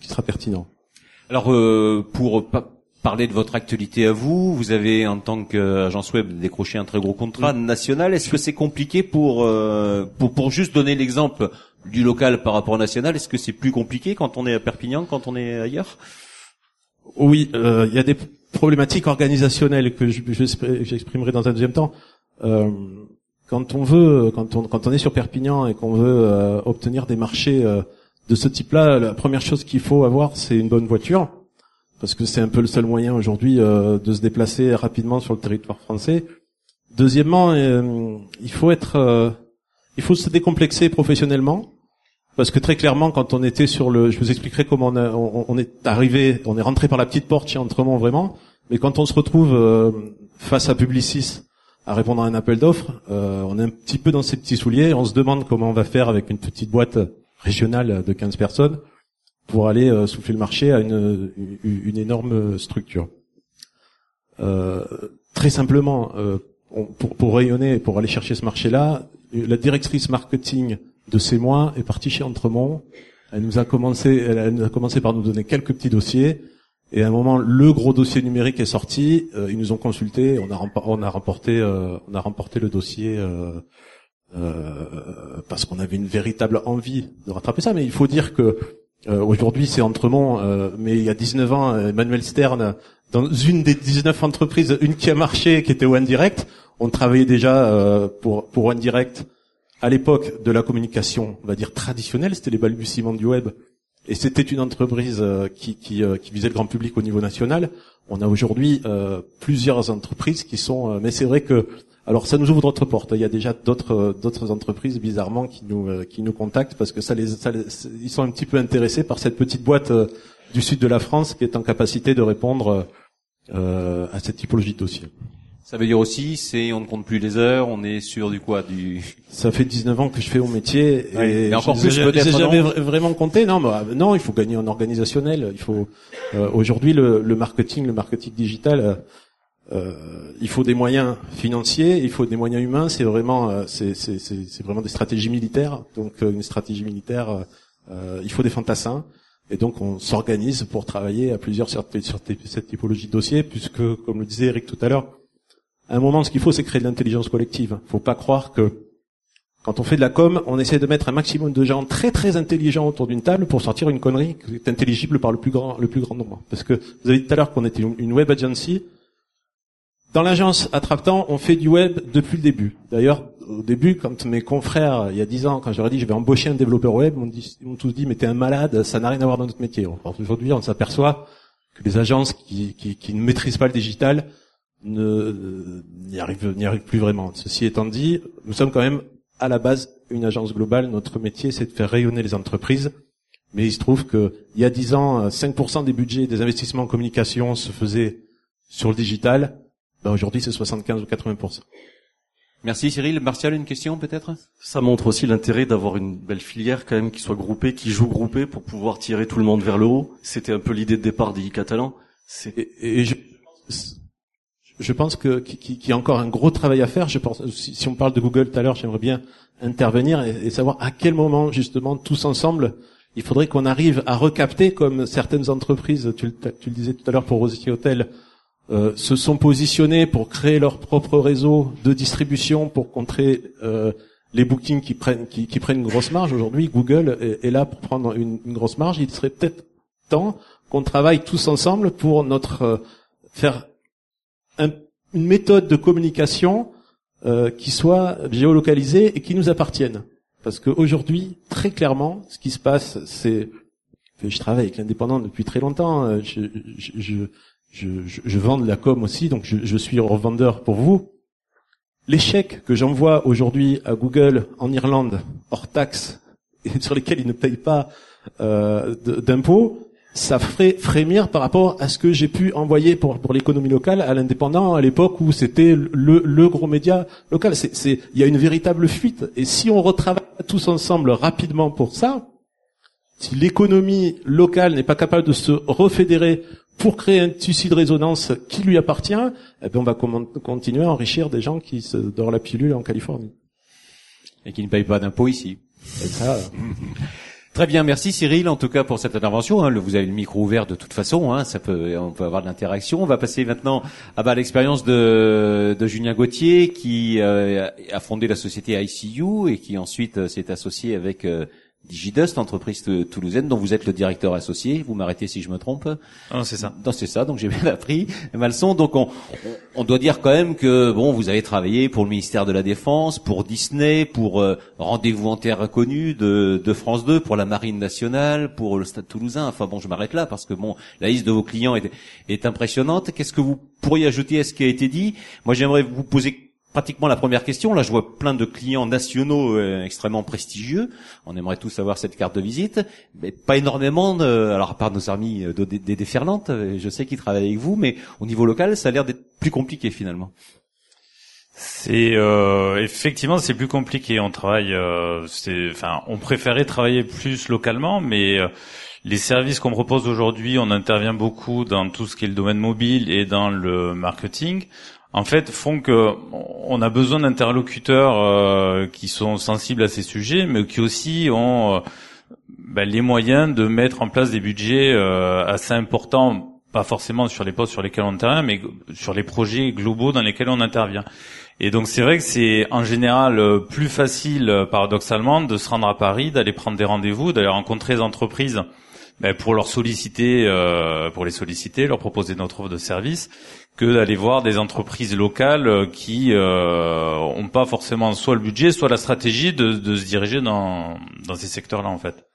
qui sera pertinent. Alors pour parler de votre actualité à vous, vous avez en tant qu'agence web décroché un très gros contrat national. Est-ce que c'est compliqué pour, pour pour juste donner l'exemple du local par rapport au national Est-ce que c'est plus compliqué quand on est à Perpignan, quand on est ailleurs? Oui, euh, il y a des problématiques organisationnelles que j'exprimerai dans un deuxième temps. Euh, quand on veut, quand on, quand on est sur Perpignan et qu'on veut euh, obtenir des marchés de ce type-là, la première chose qu'il faut avoir, c'est une bonne voiture, parce que c'est un peu le seul moyen aujourd'hui de se déplacer rapidement sur le territoire français. Deuxièmement, il faut être il faut se décomplexer professionnellement. Parce que très clairement, quand on était sur le, je vous expliquerai comment on, est arrivé, on est rentré par la petite porte chez Entremont vraiment, mais quand on se retrouve euh, face à Publicis à répondre à un appel d'offres, euh, on est un petit peu dans ses petits souliers, on se demande comment on va faire avec une petite boîte régionale de 15 personnes pour aller euh, souffler le marché à une, une, énorme structure. très simplement, pour, pour rayonner, pour aller chercher ce marché-là, la directrice marketing de ces mois est partie chez Entremont. Elle nous a commencé, elle, a commencé par nous donner quelques petits dossiers. Et à un moment, le gros dossier numérique est sorti. Euh, ils nous ont consulté. On a, on a remporté, euh, on a remporté le dossier euh, parce qu'on avait une véritable envie de rattraper ça. Mais il faut dire que aujourd'hui, c'est Entremont. mais il y a 19 ans, Emmanuel Stern, dans une des 19 entreprises, une qui a marché, qui était One Direct, on travaillait déjà pour pour One Direct à l'époque de la communication, on va dire traditionnelle, c'était les balbutiements du web, et c'était une entreprise euh, qui, qui, euh, qui, visait le grand public au niveau national. On a aujourd'hui euh, plusieurs entreprises qui sont, mais c'est vrai que, alors ça nous ouvre d'autres portes. Il y a déjà d'autres d'autres entreprises bizarrement qui nous qui nous contactent parce que ça les, ça les, ils sont un petit peu intéressés par cette petite boîte du sud de la France qui est en capacité de répondre à cette typologie de dossier. Ça veut dire aussi, c'est on ne compte plus les heures, on est sur du quoi, du. Ça fait 19 ans que je fais mon métier et, encore plus peut-être. jamais vraiment compté. Non, bah, non, il faut gagner en organisationnel. Il faut euh, aujourd'hui le, le, marketing, le marketing digital. Euh, euh, il faut des moyens financiers, il faut des moyens humains. C'est vraiment, euh, c'est, vraiment des stratégies militaires. Donc une stratégie militaire, il faut des fantassins. Et donc on s'organise pour travailler à plusieurs sur, cette typologie de dossiers, puisque, comme le disait Eric tout à l'heure, à un moment, ce qu'il faut, c'est créer de l'intelligence collective. Faut pas croire que quand on fait de la com, on essaie de mettre un maximum de gens très très intelligents autour d'une table pour sortir une connerie qui est intelligible par le plus grand le plus grand nombre. Parce que vous avez dit tout à l'heure qu'on était une web agency. Dans l'agence Attraptant, on fait du web depuis le début. D'ailleurs, au début, quand mes confrères, il y a dix ans, quand j'aurais dit je vais embaucher un développeur web, ils m'ont tous dit mais t'es un malade, ça n'a rien à voir dans notre métier. Aujourd'hui, on s'aperçoit que les agences qui, ne maîtrisent pas le digital ne n'y arrive n'y arrive plus vraiment. Ceci étant dit, nous sommes quand même à la base une agence globale. Notre métier, c'est de faire rayonner les entreprises. Mais il se trouve que il y a dix ans, 5% des budgets des investissements en communication se faisaient sur le digital. Ben aujourd'hui, c'est 75 ou 80%. Merci Cyril. Martial, une question peut-être? Ça montre aussi l'intérêt d'avoir une belle filière quand même qui soit groupée, qui joue groupée pour pouvoir tirer tout le monde vers le haut. C'était un peu l'idée de départ des Catalans. Et, et je, je pense que qu'il y a encore un gros travail à faire. Je pense, si, on parle de Google tout à l'heure, j'aimerais bien intervenir et, savoir à quel moment justement tous ensemble il faudrait qu'on arrive à recapter comme certaines entreprises, tu, tu le disais tout à l'heure pour Rosier Hotel, euh, se sont positionnés pour créer leur propre réseau de distribution pour contrer euh, les bookings qui prennent qui, qui, prennent une grosse marge. Aujourd'hui, Google est, là pour prendre une, une grosse marge. Il serait peut-être temps qu'on travaille tous ensemble pour notre euh, faire un, une méthode de communication euh, qui soit géolocalisée et qui nous appartienne. Parce qu'aujourd'hui, très clairement, ce qui se passe, c'est je travaille avec l'indépendant depuis très longtemps. Euh, je, je, je, je, je, vends de la com aussi, donc je, je suis revendeur pour vous. Chèques que j'envoie aujourd'hui à Google en Irlande, hors taxe, et sur lesquels ils ne payent pas euh, d'impôts, ça ferait frémir par rapport à ce que j'ai pu envoyer pour, pour l'économie locale à l'indépendant à l'époque où c'était le, le gros média local. C'est, il y a une véritable fuite. Et si on retravaille tous ensemble rapidement pour ça, si l'économie locale n'est pas capable de se refédérer pour créer un tissu de résonance qui lui appartient, eh bien on va continuer à enrichir des gens qui se dorent la pilule en Californie. Et qui ne payent pas d'impôts ici. ça. Très bien, merci Cyril en tout cas pour cette intervention. Hein. Vous avez le micro ouvert de toute façon, hein. ça peut, on peut avoir de l'interaction. On va passer maintenant à bah, l'expérience de, de Julien Gauthier qui euh, a fondé la société ICU et qui ensuite euh, s'est associé avec euh, Digidust, entreprise toulousaine dont vous êtes le directeur associé. Vous m'arrêtez si je me trompe. Non, c'est ça. Non, c'est ça. Donc j'ai bien appris ma leçon. Donc on, on doit dire quand même que bon, vous avez travaillé pour le ministère de la Défense, pour Disney, pour euh, Rendez-vous en terre inconnue de, de, France 2, pour la Marine nationale, pour le Stade Toulousain. Enfin bon, je m'arrête là parce que bon, la liste de vos clients est, est impressionnante. Qu'est-ce que vous pourriez ajouter à ce qui a été dit? Moi, j'aimerais vous poser pratiquement la première question. Là, je vois plein de clients nationaux euh, extrêmement prestigieux. On aimerait tous avoir cette carte de visite, mais pas énormément. De, alors, à part nos amis euh, des déferlantes, euh, je sais qu'ils travaillent avec vous, mais au niveau local, ça a l'air d'être plus compliqué finalement. C'est euh, effectivement c'est plus compliqué. On travaille, enfin, on préférait travailler plus localement, mais les services qu'on propose aujourd'hui, on intervient beaucoup dans tout ce qui est le domaine mobile et dans le marketing en fait, font que on a besoin d'interlocuteurs euh, qui sont sensibles à ces sujets, mais qui aussi ont euh, ben, les moyens de mettre en place des budgets euh, assez importants, pas forcément sur les postes sur lesquels on intervient, mais sur les projets globaux dans lesquels on intervient. Et donc c'est vrai que c'est en général plus facile, paradoxalement, de se rendre à Paris, d'aller prendre des rendez-vous, d'aller rencontrer des entreprises ben, pour leur solliciter, pour les solliciter, leur proposer notre offre de service, que d'aller voir des entreprises locales euh, qui euh, pas forcément soit le budget, soit la stratégie de, de se diriger dans, dans ces secteurs-là en fait.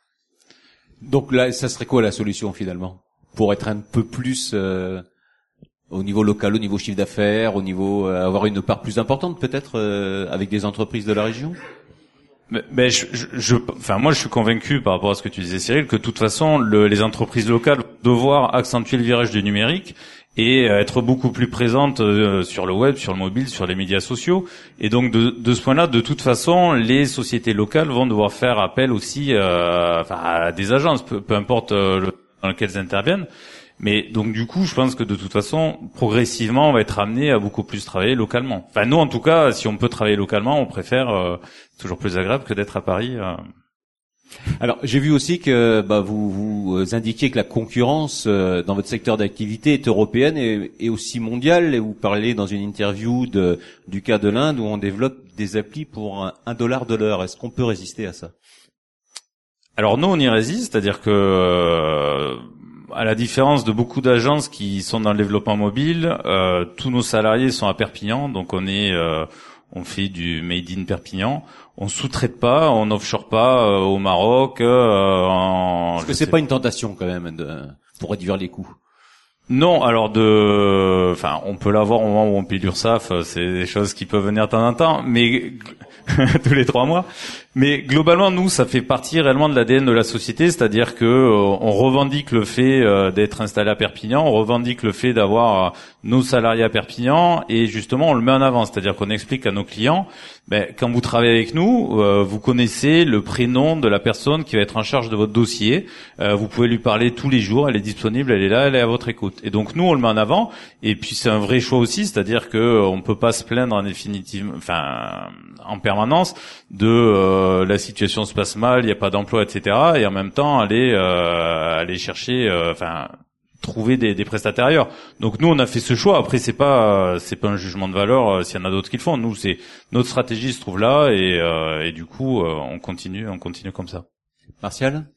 Donc là, ça serait quoi la solution finalement? Pour être un peu plus euh, au niveau local, au niveau chiffre d'affaires, au niveau euh, avoir une part plus importante peut-être avec des entreprises de la région? Mais, je, je, enfin moi je suis convaincu par rapport à ce que tu disais Cyril que de toute façon le, les entreprises locales vont devoir accentuer le virage du numérique et être beaucoup plus présente euh, sur le web, sur le mobile, sur les médias sociaux. Et donc de, ce point-là, de toute façon, les sociétés locales vont devoir faire appel aussi euh, à des agences, peu, importe euh, le, dans lesquelles elles interviennent. Mais donc du coup, je pense que de toute façon, progressivement, on va être amené à beaucoup plus travailler localement. Enfin, nous, en tout cas, si on peut travailler localement, on préfère euh, toujours plus agréable que d'être à Paris. Alors j'ai vu aussi que bah, vous, vous euh, indiquiez que la concurrence euh, dans votre secteur d'activité est européenne et, aussi mondiale. Et vous parlez dans une interview de, du cas de l'Inde où on développe des applis pour un, dollar de l'heure. Est-ce qu'on peut résister à ça? Alors nous on y résiste, c'est-à-dire que euh, à la différence de beaucoup d'agences qui sont dans le développement mobile, tous nos salariés sont à Perpignan, donc on est on fait du made in Perpignan. On sous-traite pas, on offshore pas euh, au Maroc. Euh, en, Est-ce que c'est pas une tentation quand même de, pour réduire les coûts? Non, alors de, enfin, on peut l'avoir au moment où on paye l'URSSAF, euh, c'est des choses qui peuvent venir de temps en temps, mais tous les trois mois. Mais globalement, nous, ça fait partie réellement de l'ADN de la société, c'est-à-dire que euh, on revendique le fait euh, d'être installé à Perpignan, on revendique le fait d'avoir nos salariés à Perpignan, et justement, on le met en avant, c'est-à-dire qu'on explique à nos clients ben, quand vous travaillez avec nous, euh, vous connaissez le prénom de la personne qui va être en charge de votre dossier. Euh, vous pouvez lui parler tous les jours. Elle est disponible, elle est là, elle est à votre écoute. Et donc nous, on le met en avant. Et puis c'est un vrai choix aussi, c'est-à-dire que euh, on peut pas se plaindre en définitive, enfin en permanence de la situation se passe mal, il n'y a pas d'emploi, etc. Et en même temps aller aller chercher, enfin trouver des, des, prestataires ailleurs. Donc nous on a fait ce choix. Après c'est pas c'est pas un jugement de valeur euh, s'il y en a d'autres qui le font. Nous c'est notre stratégie se trouve là et, euh, et du coup euh, on continue on continue comme ça. Martial?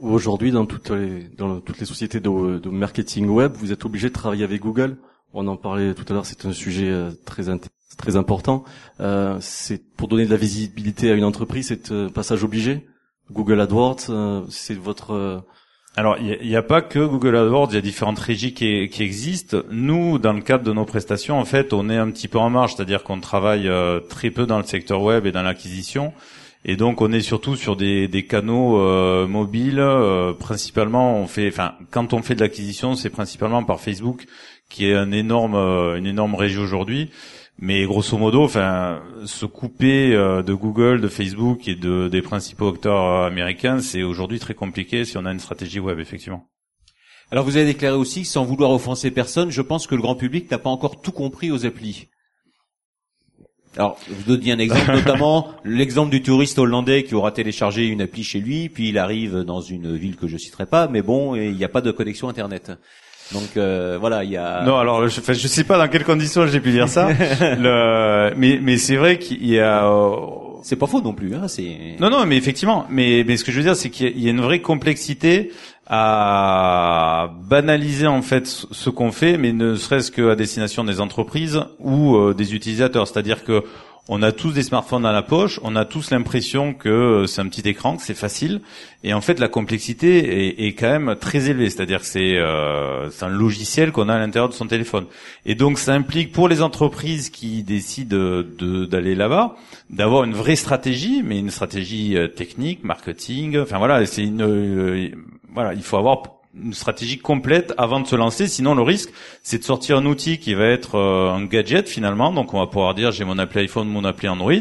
Aujourd'hui dans toutes les dans toutes les sociétés de, de marketing web vous êtes obligé de travailler avec Google. On en parlait tout à l'heure c'est un sujet très très important. c'est pour donner de la visibilité à une entreprise c'est un passage obligé. Google AdWords c'est votre alors, il n'y a, pas que Google AdWords, il y a différentes régies qui, qui, existent. Nous, dans le cadre de nos prestations, en fait, on est un petit peu en marge, c'est-à-dire qu'on travaille euh, très peu dans le secteur web et dans l'acquisition. Et donc, on est surtout sur des, des canaux euh, mobiles. Euh, principalement, on fait, enfin, quand on fait de l'acquisition, c'est principalement par Facebook, qui est un énorme, une énorme régie aujourd'hui. Mais grosso modo, enfin, se couper euh, de Google, de Facebook et de, des principaux acteurs euh, américains, c'est aujourd'hui très compliqué si on a une stratégie web, effectivement. Alors vous avez déclaré aussi, sans vouloir offenser personne, je pense que le grand public n'a pas encore tout compris aux applis. Alors, je vous donne un exemple, notamment l'exemple du touriste hollandais qui aura téléchargé une appli chez lui, puis il arrive dans une ville que je citerai pas, mais bon, il n'y a pas de connexion Internet. Donc euh, voilà, il y a. Non, alors je, je sais pas dans quelles conditions j'ai pu dire ça. le, mais mais c'est vrai qu'il y a. Euh, c'est pas faux non plus. Hein, c'est. Non non, mais effectivement. Mais mais ce que je veux dire, c'est qu'il y a une vraie complexité à banaliser en fait ce qu'on fait, mais ne serait-ce qu'à destination des entreprises ou euh, des utilisateurs. C'est-à-dire que on a tous des smartphones dans la poche, on a tous l'impression que euh, c'est un petit écran, que c'est facile, et en fait la complexité est, quand même très élevée, c'est-à-dire que c'est euh, un logiciel qu'on a à l'intérieur de son téléphone. Et donc ça implique pour les entreprises qui décident d'aller là-bas, d'avoir une vraie stratégie, mais une stratégie euh, technique, marketing, enfin voilà, c'est une voilà, il faut avoir une stratégie complète avant de se lancer. Sinon, le risque, c'est de sortir un outil qui va être euh, un gadget finalement. Donc, on va pouvoir dire j'ai mon appli iPhone, mon appli Android,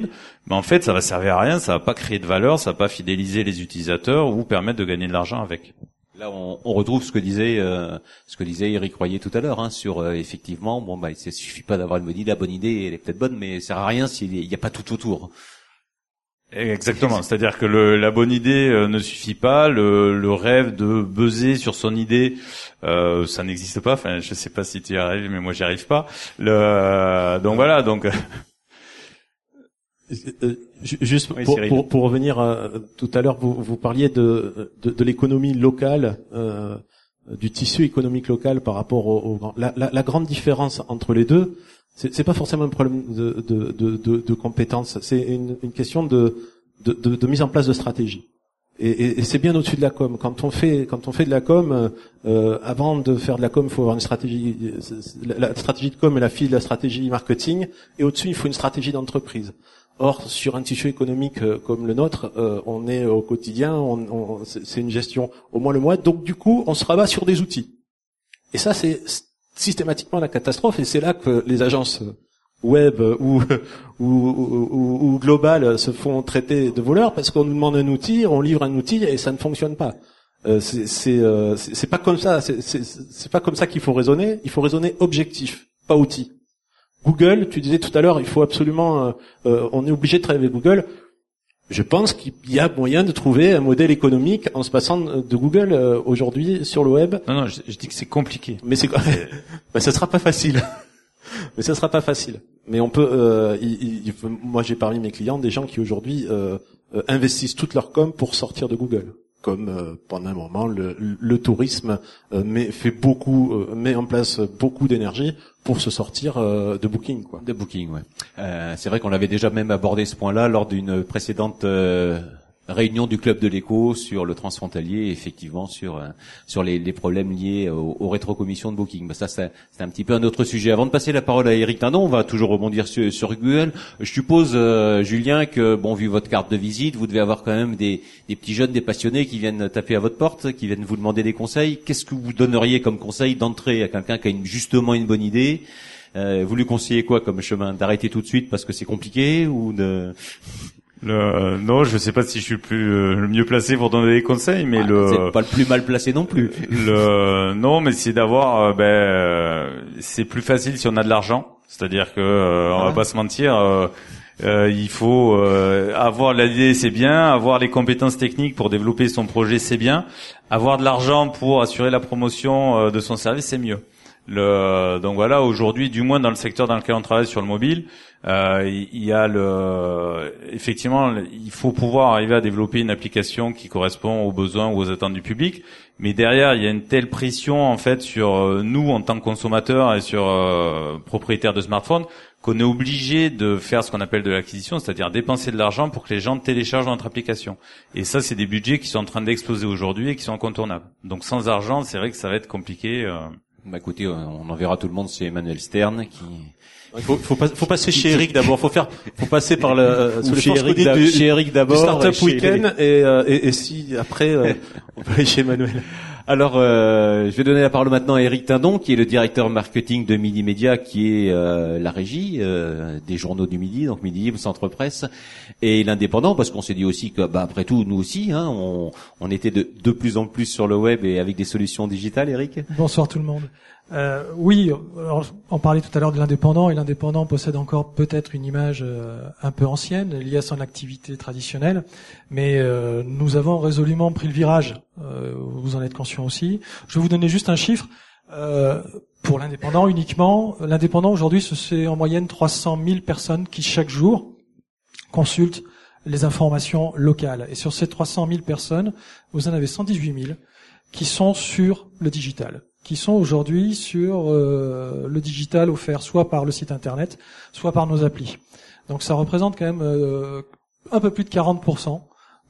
mais en fait, ça va servir à rien. Ça va pas créer de valeur, ça va pas fidéliser les utilisateurs ou permettre de gagner de l'argent avec. Là, on, on, retrouve ce que disait euh, ce que disait Eric Royer tout à l'heure hein, sur euh, effectivement, bon bah, il suffit pas d'avoir une bonne idée. La bonne idée, elle est peut-être bonne, mais ça sert à rien s'il n'y a pas tout autour. Exactement, c'est-à-dire que le, la bonne idée euh, ne suffit pas, le, le, rêve de buzzer sur son idée, euh, ça n'existe pas. Enfin, je sais pas si tu y arrives, mais moi j'y arrive pas. Le, donc voilà, donc. Euh, juste pour, pour, pour, revenir à, tout à l'heure, vous, vous parliez de, de, de l'économie locale, euh, du tissu économique local par rapport au, au la, la, grande différence entre les deux, c'est pas forcément un problème de, de, compétences, c'est une, question de, mise en place de stratégie. Et, c'est bien au-dessus de la com. Quand on fait quand on fait de la com, euh, avant de faire de la com, il faut avoir une stratégie. La, stratégie de com est la fille de la stratégie marketing, et au-dessus, il faut une stratégie d'entreprise. Or, sur un tissu économique euh, comme le nôtre, euh, on est au quotidien, on, on, c'est une gestion au mois le mois, donc du coup, on se rabat sur des outils. Et ça, c'est systématiquement la catastrophe et c'est là que les agences web ou, ou globales se font traiter de voleurs parce qu'on nous demande un outil, on livre un outil et ça ne fonctionne pas. Euh, c'est euh, pas comme ça, c'est pas comme ça qu'il faut raisonner. Il faut raisonner objectif, pas outil. Google, tu disais tout à l'heure, il faut absolument, euh, euh, on est obligé de travailler avec Google. Je pense qu'il y a moyen de trouver un modèle économique en se passant de Google euh, aujourd'hui sur le web. Non, non, je, dis que c'est compliqué. Mais c'est ben, ça sera pas facile. Mais ça sera pas facile. Mais on peut. Euh, il, moi, j'ai parmi mes clients des gens qui aujourd'hui investissent toute leur com pour sortir de Google comme euh, pendant un moment le, le tourisme euh, met, fait beaucoup, euh, met en place beaucoup d'énergie pour se sortir de Booking, quoi. De Booking, ouais. c'est vrai qu'on avait déjà même abordé ce point-là lors d'une précédente réunion du club de l'écho sur le transfrontalier, effectivement sur euh, sur les, problèmes liés aux, aux rétrocommissions de Booking. Bah, ça, c'est un petit peu un autre sujet. Avant de passer la parole à Eric Tindon, on va toujours rebondir sur, sur Google. Je suppose, euh, Julien, que bon, vu votre carte de visite, vous devez avoir quand même des, des petits jeunes, des passionnés qui viennent taper à votre porte, qui viennent vous demander des conseils. Qu'est-ce que vous donneriez comme conseil d'entrée à quelqu'un qui a justement une bonne idée? Vous lui conseillez quoi comme chemin? D'arrêter tout de suite parce que c'est compliqué ou de le, non, je sais pas si je suis le plus le mieux placé pour donner des conseils, mais le c'est pas le plus mal placé non plus. Le non, mais c'est d'avoir ben c'est plus facile si on a de l'argent, c'est-à-dire que on va ah. pas se mentir. Euh, il faut euh, avoir l'idée, c'est bien. Avoir les compétences techniques pour développer son projet, c'est bien. Avoir de l'argent pour assurer la promotion euh, de son service, c'est mieux. Le, donc voilà, aujourd'hui, du moins dans le secteur dans lequel on travaille sur le mobile, euh, il y a le, effectivement, il faut pouvoir arriver à développer une application qui correspond aux besoins ou aux attentes du public. Mais derrière, il y a une telle pression en fait sur nous en tant que consommateurs et sur euh, propriétaires de smartphones qu'on est obligé de faire ce qu'on appelle de l'acquisition, c'est-à-dire dépenser de l'argent pour que les gens téléchargent notre application. Et ça, c'est des budgets qui sont en train d'exploser aujourd'hui et qui sont incontournables. Donc sans argent, c'est vrai que ça va être compliqué. Euh... Bah écoutez, on enverra tout le monde, c'est Emmanuel Stern qui il faut, faut, faut, passer chez Eric d'abord. Faut faire, faut passer par le euh, chez, Eric du, chez Eric d'abord, Startup Weekend et, euh, et, et, si après euh, on peut aller chez Emmanuel. Alors, euh, je vais donner la parole maintenant à Eric Tindon, qui est le directeur marketing de Midi Média, qui est euh, la régie euh, des journaux du Midi, donc Midi, Centre Presse, et l'indépendant, parce qu'on s'est dit aussi que, bah, après tout, nous aussi, hein, on, on, était de, de plus en plus sur le web et avec des solutions digitales, Eric. Bonsoir tout le monde. Euh, oui, on parlait tout à l'heure de l'indépendant, et l'indépendant possède encore peut-être une image euh, un peu ancienne liée à son activité traditionnelle, mais euh, nous avons résolument pris le virage. Vous en êtes conscient aussi. Je vais vous donner juste un chiffre. pour l'indépendant uniquement, l'indépendant aujourd'hui, c'est en moyenne 300 000 personnes qui chaque jour consultent les informations locales. Et sur ces 300 000 personnes, vous en avez 118 000 qui sont sur le digital qui sont aujourd'hui sur euh, le digital offert soit par le site internet, soit par nos applis. Donc ça représente quand même euh, un peu plus de 40%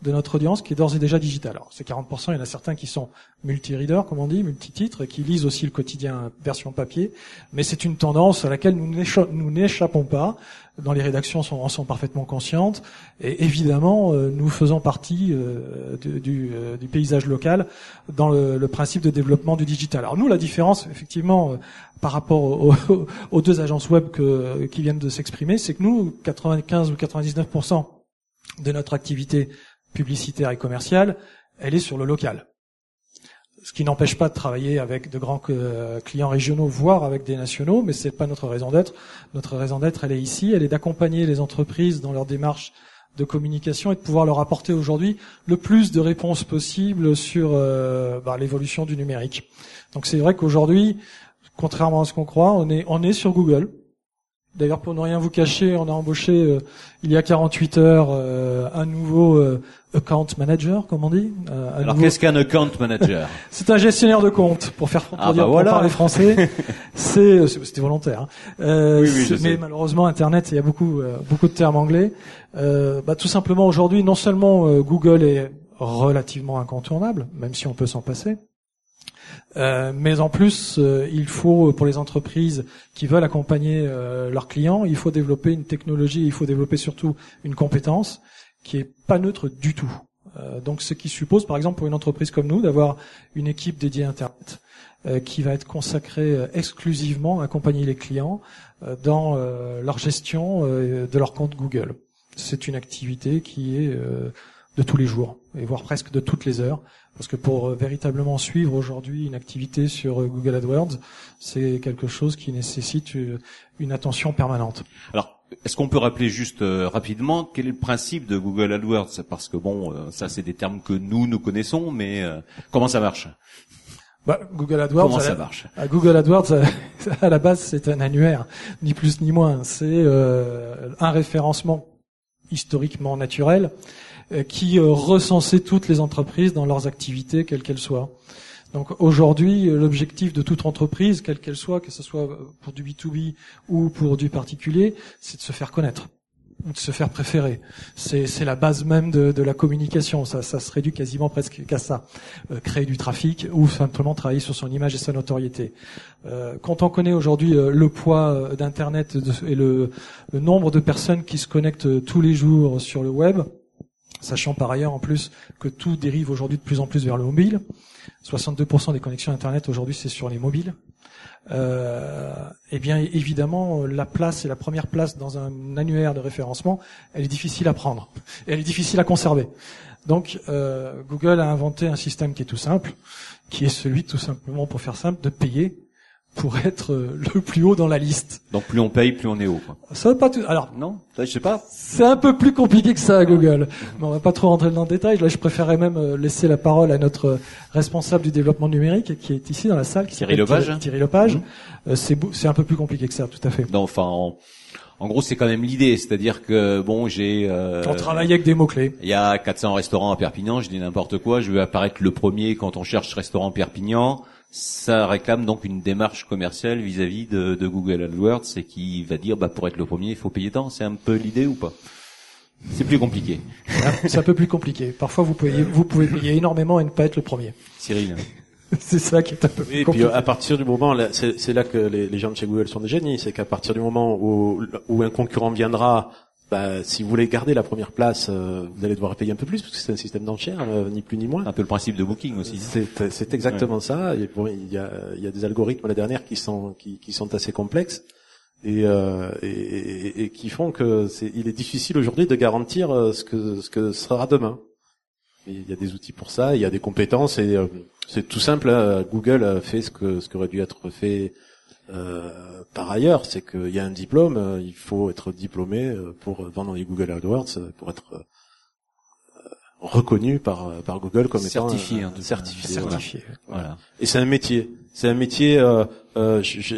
de notre audience qui est d'ores et déjà digitale. Alors ces 40%, il y en a certains qui sont multi-readers, comme on dit, multi-titres, et qui lisent aussi le quotidien version papier, mais c'est une tendance à laquelle nous n'échappons pas dans les rédactions sont, en sont parfaitement conscientes. Et évidemment, euh, nous faisons partie euh, du, euh, du, paysage local dans le, principe de développement du digital. Alors nous, la différence, effectivement, par rapport aux, deux agences web qui viennent de s'exprimer, c'est que nous, 95 ou 99% de notre activité publicitaire et commerciale, elle est sur le local ce qui n'empêche pas de travailler avec de grands euh, clients régionaux, voire avec des nationaux, mais c'est pas notre raison d'être. Notre raison d'être, elle est ici, elle est d'accompagner les entreprises dans leur démarche de communication et de pouvoir leur apporter aujourd'hui le plus de réponses possibles sur euh, bah, l'évolution du numérique. Donc c'est vrai qu'aujourd'hui, contrairement à ce qu'on croit, on est on est sur Google. D'ailleurs, pour ne rien vous cacher, on a embauché euh, il y a 48 heures euh, un nouveau euh, account manager, comme on dit. Alors, qu'est-ce qu'un account manager C'est un gestionnaire de compte, pour faire pour ah dire bah voilà. parler français. c'est c'était volontaire. Hein. Oui, oui, mais malheureusement, Internet, il y a beaucoup beaucoup de termes anglais. Bah, tout simplement, aujourd'hui, non seulement Google est relativement incontournable, même si on peut s'en passer. Euh, mais en plus, euh, il faut pour les entreprises qui veulent accompagner euh, leurs clients, il faut développer une technologie, il faut développer surtout une compétence qui est pas neutre du tout. donc, ce qui suppose, par exemple, pour une entreprise comme nous, d'avoir une équipe dédiée à Internet qui va être consacrée exclusivement à accompagner les clients dans leur gestion de leur compte Google. C'est une activité qui est de tous les jours, et voire presque de toutes les heures. Parce que pour euh, véritablement suivre aujourd'hui une activité sur euh, Google AdWords, c'est quelque chose qui nécessite euh, une attention permanente. Alors, est-ce qu'on peut rappeler juste rapidement quel est le principe de Google AdWords? Parce que bon, ça c'est des termes que nous nous connaissons, mais comment ça marche? Bah, Google AdWords, Comment ça marche? à Google AdWords, à la base, c'est un annuaire, ni plus ni moins. C'est un référencement historiquement naturel euh, qui euh, recensait toutes les entreprises dans leurs activités, quelles qu'elles soient. Donc aujourd'hui, euh, l'objectif de toute entreprise, quelle qu'elle soit, que ce soit pour du B2B ou pour du particulier, c'est de se faire connaître ou de se faire préférer. C'est la base même de, de, la communication. Ça, ça se réduit quasiment presque qu'à ça. créer du trafic ou simplement travailler sur son image et sa notoriété. Euh, quand on connaît aujourd'hui le poids d'Internet et le, nombre de personnes qui se connectent tous les jours sur le web, sachant par ailleurs en plus que tout dérive aujourd'hui de plus en plus vers le mobile. 62% des connexions Internet aujourd'hui c'est sur les mobiles. euh, eh bien évidemment la place et la première place dans un annuaire de référencement, elle est difficile à prendre elle est difficile à conserver. Donc euh, Google a inventé un système qui est tout simple, qui est celui tout simplement pour faire simple de payer pour être euh, le plus haut dans la liste. Donc plus on paye, plus on est haut. Quoi. Ça va pas tout. Alors non, je sais pas. C'est un peu plus compliqué que ça, Google. Mais on va pas trop rentrer dans le détail. Là, je préférerais même euh, laisser la parole à notre responsable du développement numérique qui est ici dans la salle, qui Thierry Lepage. Thierry Lepage. Mmh. C'est c'est un peu plus compliqué que ça, tout à fait. Non, enfin. En gros, c'est quand même l'idée, c'est-à-dire que bon, j'ai. Euh, on travaille avec des mots clés. Il y a 400 restaurants à Perpignan. Je dis n'importe quoi. Je vais apparaître le premier quand on cherche restaurant Perpignan ça réclame donc une démarche commerciale vis-à-vis de, de, Google AdWords et qui va dire bah pour être le premier il faut payer tant. C'est un peu l'idée ou pas? C'est plus compliqué. C'est un peu plus compliqué. Parfois vous pouvez vous pouvez payer énormément et ne pas être le premier. Cyril. c'est ça qui est un peu oui, Et puis à partir du moment, c'est là que les, les, gens de chez Google sont des génies, c'est qu'à partir du moment où, où un concurrent viendra bah, si vous voulez garder la première place, euh, vous allez devoir payer un peu plus parce que c'est un système d'enchères, euh, ni plus ni moins. Un peu le principe de Booking aussi. C'est exactement ça. il, y a, il y a des algorithmes la dernière qui sont qui, qui sont assez complexes et, euh, et, et, qui font que c'est il est difficile aujourd'hui de garantir euh, ce que ce que sera demain. il y a des outils pour ça, il y a des compétences et c'est tout simple. Hein. Google a fait ce que ce qui aurait dû être fait euh, par ailleurs, c'est qu'il y a un diplôme, euh, il faut être diplômé euh, pour vendre les Google AdWords, pour être reconnu par par Google comme certifié, étant certifié. Certifié. Voilà. Et c'est un métier. C'est un métier. Je,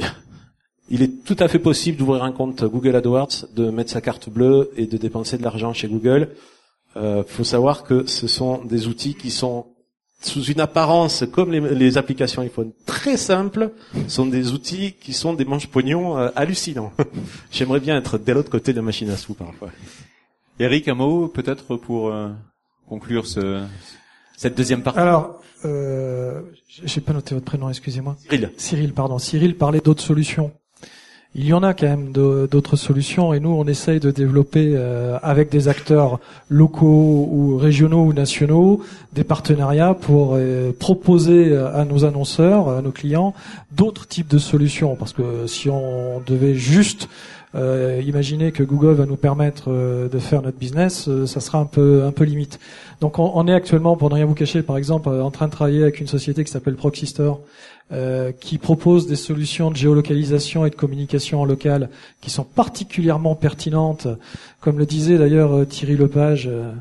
il est tout à fait possible d'ouvrir un compte Google AdWords, de mettre sa carte bleue et de dépenser de l'argent chez Google. Il faut savoir que ce sont des outils qui sont sous une apparence comme les, les, applications iPhone très simples, sont des outils qui sont des manches-pognons euh, hallucinants. J'aimerais bien être de l'autre côté de la machine à sous parfois. Eric, un mot peut-être pour euh, conclure ce, cette deuxième partie. Alors, euh, j'ai pas noté votre prénom, excusez-moi. Cyril. Cyril, pardon. Cyril parlait d'autres solutions. Il y en a quand même d'autres solutions et nous on essaye de développer euh, avec des acteurs locaux ou régionaux ou nationaux des partenariats pour euh, proposer à nos annonceurs, à nos clients d'autres types de solutions parce que si on devait juste euh, imaginer que Google va nous permettre de faire notre business, ça sera un peu un peu limite. Donc on, on, est actuellement, pour ne rien vous cacher, par exemple, en train de travailler avec une société qui s'appelle Proxystore, euh, qui propose des solutions de géolocalisation et de communication en local qui sont particulièrement pertinentes. Comme le disait d'ailleurs euh, Thierry Lepage, euh,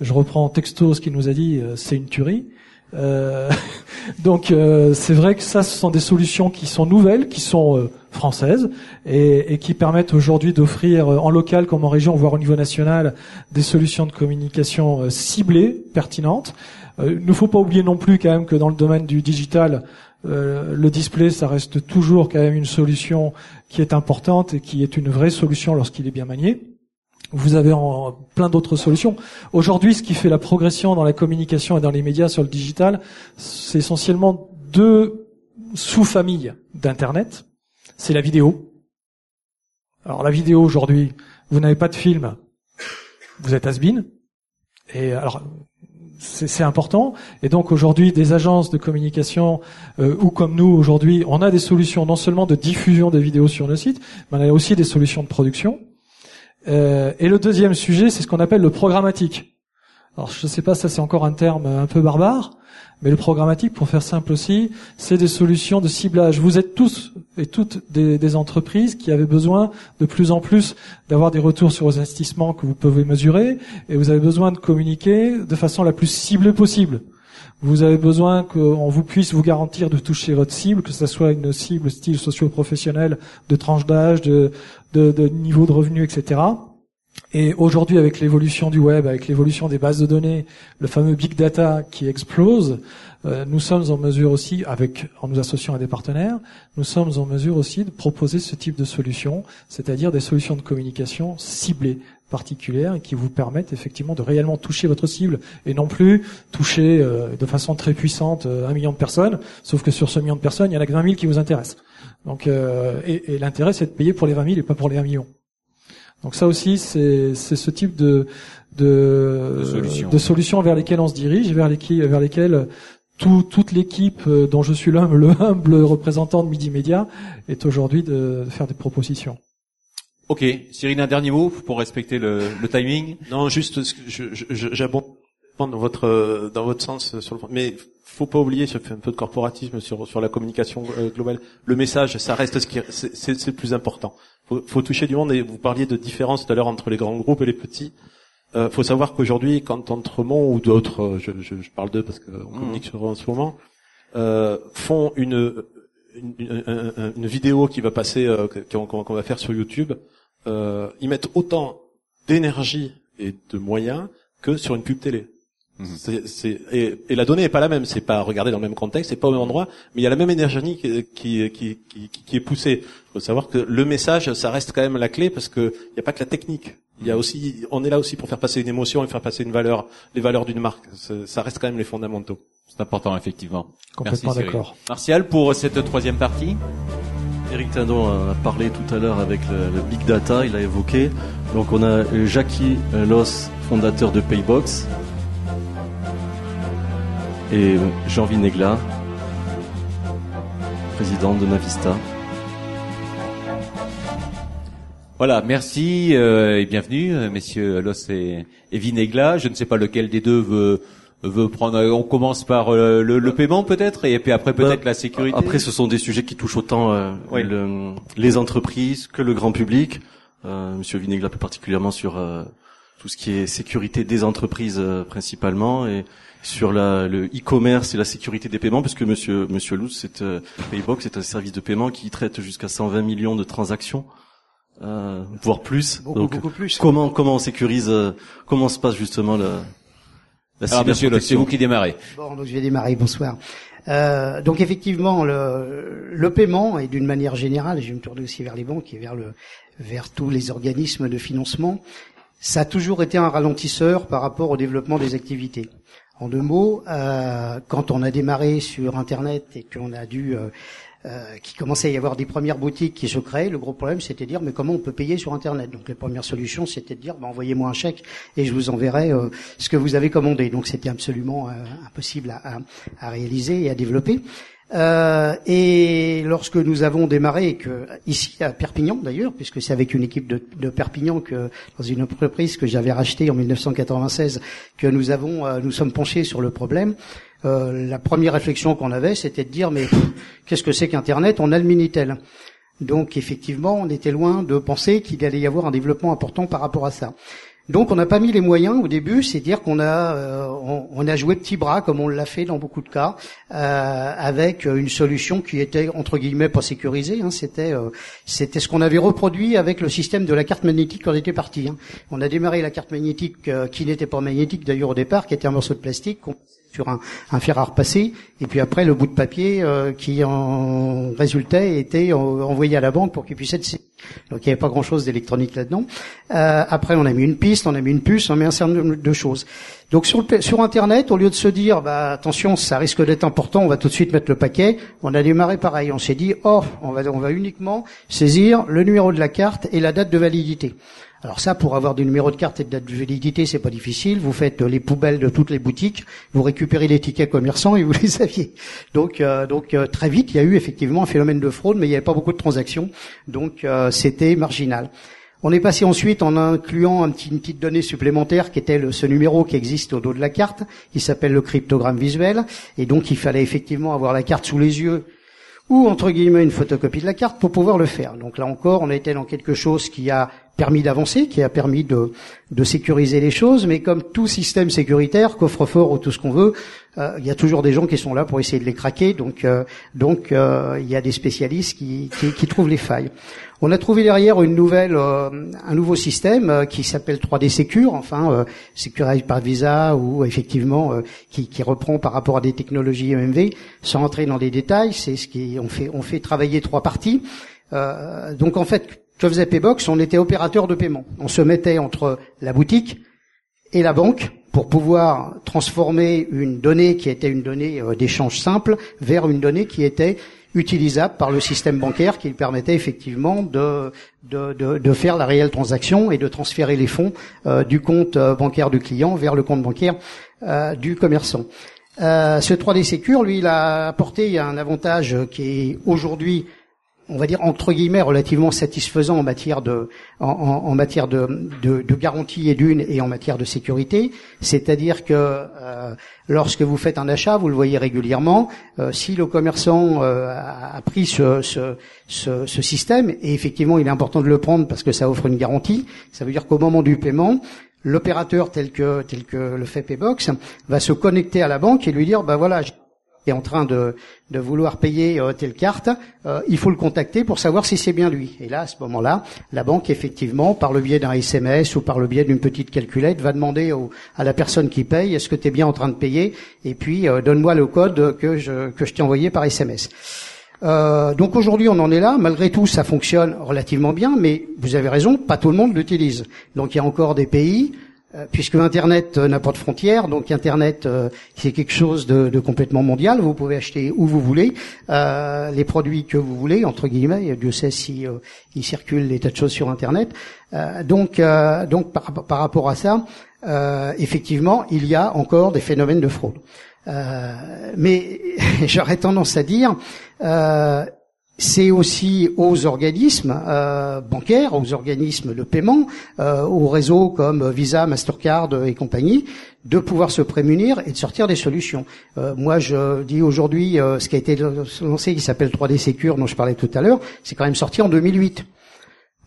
je reprends en texto ce qu'il nous a dit, c'est une tuerie. Euh, donc c'est vrai que ça, ce sont des solutions qui sont nouvelles, qui sont françaises et, et, qui permettent aujourd'hui d'offrir en local comme en région, voire au niveau national, des solutions de communication ciblées, pertinentes. Il ne faut pas oublier non plus quand même que dans le domaine du digital, euh, le display, ça reste toujours quand même une solution qui est importante et qui est une vraie solution lorsqu'il est bien manié. Vous avez en, plein d'autres solutions. Aujourd'hui, ce qui fait la progression dans la communication et dans les médias sur le digital, c'est essentiellement deux sous-familles d'Internet. C'est la vidéo. Alors la vidéo aujourd'hui, vous n'avez pas de film, vous êtes has -been. Et alors, c'est important. Et donc aujourd'hui, des agences de communication euh, ou comme nous aujourd'hui, on a des solutions non seulement de diffusion des vidéos sur nos sites, mais on a aussi des solutions de production. Euh, et le deuxième sujet, c'est ce qu'on appelle le programmatique. Alors je ne sais pas, ça c'est encore un terme un peu barbare, mais le programmatique, pour faire simple aussi, c'est des solutions de ciblage. Vous êtes tous et toutes des, des, entreprises qui avaient besoin de plus en plus d'avoir des retours sur vos investissements que vous pouvez mesurer, et vous avez besoin de communiquer de façon la plus ciblée possible. Vous avez besoin qu'on vous puisse vous garantir de toucher votre cible, que ce soit une cible style socio-professionnel, de tranche d'âge, de, de, de niveau de revenu, etc. Et aujourd'hui, avec l'évolution du web, avec l'évolution des bases de données, le fameux big data qui explose, euh, nous sommes en mesure aussi, avec en nous associant à des partenaires, nous sommes en mesure aussi de proposer ce type de solutions, c'est-à-dire des solutions de communication ciblées, particulières, qui vous permettent effectivement de réellement toucher votre cible et non plus toucher euh, de façon très puissante euh, un million de personnes. Sauf que sur ce million de personnes, il y en a que 20 000 qui vous intéressent. Donc, et, et l'intérêt, c'est de payer pour les 20 000 et pas pour les 1 million. Donc ça aussi, c'est ce type de, de, de, solutions vers lesquelles on se dirige, vers lesquelles, vers lesquelles tout, toute l'équipe dont je suis le, le humble représentant de Midi Media est aujourd'hui de, faire des propositions. Ok, Cyril, un dernier mot pour respecter le, le timing? Non, juste, j'abonde dans votre dans votre sens sur le mais faut pas oublier, je fais un peu de corporatisme sur sur la communication globale. Le message, ça reste ce qui c'est le plus important. Faut, faut toucher du monde et vous parliez de différence tout à l'heure entre les grands groupes et les petits. Euh, faut savoir qu'aujourd'hui, quand Entremont ou d'autres, je, je, je, parle d'eux parce qu'on mmh. communique sur eux en ce moment, euh, font une une, une, une, vidéo qui va passer, euh, qu'on va faire sur YouTube, euh, ils mettent autant d'énergie et de moyens que sur une pub télé. C'est, et, et, la donnée est pas la même, c'est pas regardé dans le même contexte, c'est pas au même endroit, mais il y a la même énergie qui, qui, qui, qui, qui est poussée. Il faut savoir que le message, ça reste quand même la clé parce que il n'y a pas que la technique. Il y a aussi, on est là aussi pour faire passer une émotion et faire passer une valeur, les valeurs d'une marque. Ça reste quand même les fondamentaux. C'est important effectivement. Complètement d'accord. Martial pour cette troisième partie. Eric Tindon a parlé tout à l'heure avec le, big data, il a évoqué. Donc on a Jackie Loss, fondateur de Paybox, et Jean Vinegla, président de Navista. Voilà, merci euh, et bienvenue, euh, messieurs Loss et, et, Vinegla. Je ne sais pas lequel des deux veut veut prendre. On commence par euh, le, le, paiement peut-être, et puis après peut-être bah, la sécurité. Après, ce sont des sujets qui touchent autant les entreprises que le grand public. Monsieur Vinegla plus particulièrement sur tout ce qui est sécurité des entreprises principalement et sur la, le e-commerce et la sécurité des paiements, parce que Monsieur Monsieur Luz, c'est Paybox, c'est un service de paiement qui traite jusqu'à 120 millions de transactions euh, voire plus. Beaucoup, beaucoup plus. Comment comment on sécurise euh, Comment se passe justement la, la Alors Monsieur, c'est vous qui démarrez. Bon, donc je vais démarrer. Bonsoir. Euh, donc effectivement, le, le paiement et d'une manière générale, je vais me tourner aussi vers les banques et vers le vers tous les organismes de financement, ça a toujours été un ralentisseur par rapport au développement des activités. En deux mots, euh, quand on a démarré sur Internet et qu'on a dû euh, euh, qui commençait à y avoir des premières boutiques qui se créaient. Le gros problème, c'était de dire, mais comment on peut payer sur Internet? Donc, les premières solutions, c'était de dire, bah, envoyez-moi un chèque et je vous enverrai euh, ce que vous avez commandé. Donc, c'était absolument euh, impossible à, réaliser et à développer. Euh, et lorsque nous avons démarré, que ici à Perpignan d'ailleurs, puisque c'est avec une équipe de, de, Perpignan que dans une entreprise que j'avais rachetée en 1996, que nous avons, nous sommes penchés sur le problème. Euh, la première réflexion qu'on avait, c'était de dire mais qu'est-ce que c'est qu'Internet? On a le Minitel. Donc effectivement, on était loin de penser qu'il allait y avoir un développement important par rapport à ça. Donc on n'a pas mis les moyens au début, c'est dire qu'on a euh, on, a joué petit bras comme on l'a fait dans beaucoup de cas, euh, avec une solution qui était entre guillemets pas sécurisée. Hein, c'était euh, c'était ce qu'on avait reproduit avec le système de la carte magnétique quand on était parti. Hein. On a démarré la carte magnétique qui n'était pas magnétique d'ailleurs au départ, qui était un morceau de plastique sur un, un, fer à repasser, et puis après le bout de papier euh, qui en résultait était envoyé à la banque pour qu'il puisse être donc il n'y avait pas grand-chose d'électronique là-dedans. Euh, après on a mis une piste, on a mis une puce, on a mis un certain nombre de choses. Donc sur, le, sur Internet, au lieu de se dire bah attention ça risque d'être important, on va tout de suite mettre le paquet, on a démarré pareil. On s'est dit oh on va on va uniquement saisir le numéro de la carte et la date de validité. Alors ça, pour avoir des numéros de carte et de date de validité, c'est pas difficile. Vous faites les poubelles de toutes les boutiques, vous récupérez les tickets commerçants et vous les aviez. Donc, euh, donc euh, très vite, il y a eu effectivement un phénomène de fraude, mais il n'y avait pas beaucoup de transactions, donc euh, c'était marginal. On est passé ensuite en incluant un petit, une petite donnée supplémentaire qui était ce numéro qui existe au dos de la carte, qui s'appelle le cryptogramme visuel, et donc il fallait effectivement avoir la carte sous les yeux ou entre guillemets une photocopie de la carte pour pouvoir le faire. Donc là encore, on été dans quelque chose qui a permis d'avancer, qui a permis de, sécuriser les choses, mais comme tout système sécuritaire, coffre-fort ou tout ce qu'on veut, euh, il y a toujours des gens qui sont là pour essayer de les craquer, donc euh, donc euh, il y a des spécialistes qui, trouvent les failles. On a trouvé derrière une nouvelle, un nouveau système qui s'appelle 3D Secure, enfin sécurisé par Visa ou effectivement qui, qui, reprend par rapport à des technologies MMV, sans entrer dans les détails. C'est ce qui on fait travailler trois parties. donc en fait je faisais Paybox, on était opérateur de paiement. On se mettait entre la boutique et la banque pour pouvoir transformer une donnée qui était une donnée euh, d'échange simple vers une donnée qui était utilisable par le système bancaire qui permettait effectivement de, de, de, faire la réelle transaction et de transférer les fonds euh, du compte euh, bancaire du client vers le compte bancaire du commerçant. Euh, ce 3D Secure, lui, a apporté un avantage qui est aujourd'hui on va dire entre guillemets relativement satisfaisant en matière de en, matière de, garantie et d'une et en matière de sécurité, c'est-à-dire que euh, lorsque vous faites un achat, vous le voyez régulièrement, euh, si le commerçant euh, a, pris ce, ce, ce, ce, système et effectivement il est important de le prendre parce que ça offre une garantie, ça veut dire qu'au moment du paiement, l'opérateur tel que tel que le fait Paybox va se connecter à la banque et lui dire bah voilà est en train de, de vouloir payer euh, telle carte, euh, il faut le contacter pour savoir si c'est bien lui. Et là, à ce moment-là, la banque, effectivement, par le biais d'un SMS ou par le biais d'une petite calculette, va demander à la personne qui paye, est-ce que tu es bien en train de payer? Et puis, euh, donne-moi le code que je, que je t'ai envoyé par SMS. donc aujourd'hui, on en est là. Malgré tout, ça fonctionne relativement bien, mais vous avez raison, pas tout le monde l'utilise. Donc il y a encore des pays euh, puisque Internet euh, n'a pas de frontières, donc Internet euh, c'est quelque chose de, complètement mondial. Vous pouvez acheter où vous voulez les produits que vous voulez, entre guillemets. Dieu sait si il circule des tas de choses sur Internet. donc, donc par, par, rapport à ça, effectivement, il y a encore des phénomènes de fraude. mais j'aurais tendance à dire c'est aussi aux organismes euh, bancaires, aux organismes de paiement, euh, aux réseaux comme Visa, Mastercard et compagnie, de pouvoir se prémunir et de sortir des solutions. Euh, moi, je dis aujourd'hui, ce qui a été lancé, qui s'appelle 3D Secure, dont je parlais tout à l'heure, c'est quand même sorti en 2008.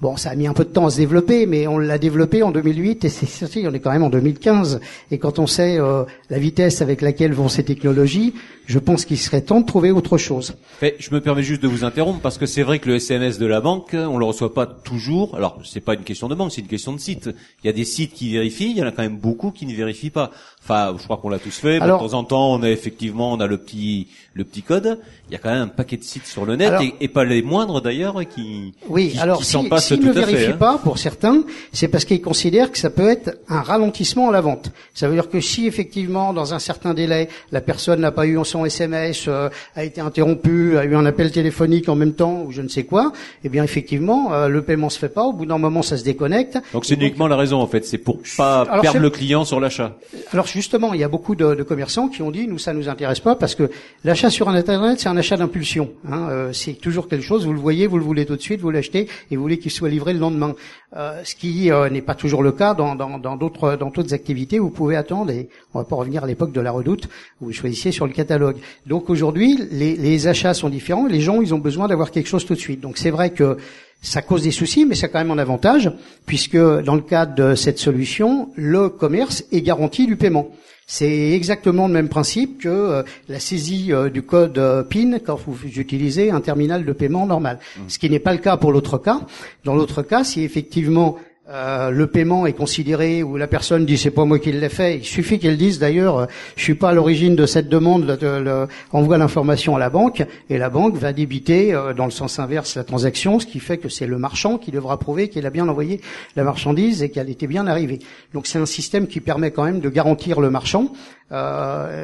Bon, ça a mis un peu de temps à se développer, mais on l'a développé en 2008 et c'est sorti, on est quand même en 2015. Et quand on sait euh, la vitesse avec laquelle vont ces technologies, je pense qu'il serait temps de trouver autre chose. Mais je me permets juste de vous interrompre parce que c'est vrai que le SMS de la banque, on le reçoit pas toujours. Alors, c'est pas une question de banque, c'est une question de site. Il y a des sites qui vérifient, il y en a quand même beaucoup qui ne vérifient pas. Enfin, je crois qu'on l'a tous fait. de temps en temps, on a effectivement, on a le petit, le petit code. Il y a quand même un paquet de sites sur le net et, pas les moindres d'ailleurs qui, oui, alors si, s'ils ne vérifient hein. pas, pour certains, c'est parce qu'ils considèrent que ça peut être un ralentissement à la vente. Ça veut dire que si effectivement, dans un certain délai, la personne n'a pas eu son SMS, euh, a été interrompue, a eu un appel téléphonique en même temps ou je ne sais quoi, eh bien effectivement, euh, le paiement se fait pas. Au bout d'un moment, ça se déconnecte. Donc c'est uniquement la raison en fait, c'est pour pas perdre le client sur l'achat. Alors justement, il y a beaucoup de, de, commerçants qui ont dit nous ça nous intéresse pas parce que l'achat sur internet c'est un achat d'impulsion. Hein, euh, c'est toujours quelque chose, vous le voyez, vous le voulez tout de suite, vous l'achetez et vous voulez qu'il soit livré le lendemain. Euh, ce qui euh, n'est pas toujours le cas dans d'autres dans activités. Vous pouvez attendre et on va pas revenir à l'époque de la Redoute vous choisissiez sur le catalogue. Donc aujourd'hui, les, les achats sont différents. Les gens ils ont besoin d'avoir quelque chose tout de suite. Donc c'est vrai que ça cause des soucis, mais c'est quand même un avantage, puisque dans le cadre de cette solution, le commerce est garanti du paiement. C'est exactement le même principe que euh, la saisie euh, du code euh, PIN quand vous utilisez un terminal de paiement normal. Mmh. Ce qui n'est pas le cas pour l'autre cas. Dans l'autre cas, si effectivement euh, le paiement est considéré ou la personne dit c'est pas moi qui l'ai fait, il suffit qu'elle dise d'ailleurs euh, je suis pas à l'origine de cette demande, le, envoie l'information à la banque et la banque va débiter euh, dans le sens inverse la transaction, ce qui fait que c'est le marchand qui devra prouver qu'il a bien envoyé la marchandise et qu'elle était bien arrivée. Donc c'est un système qui permet quand même de garantir le marchand,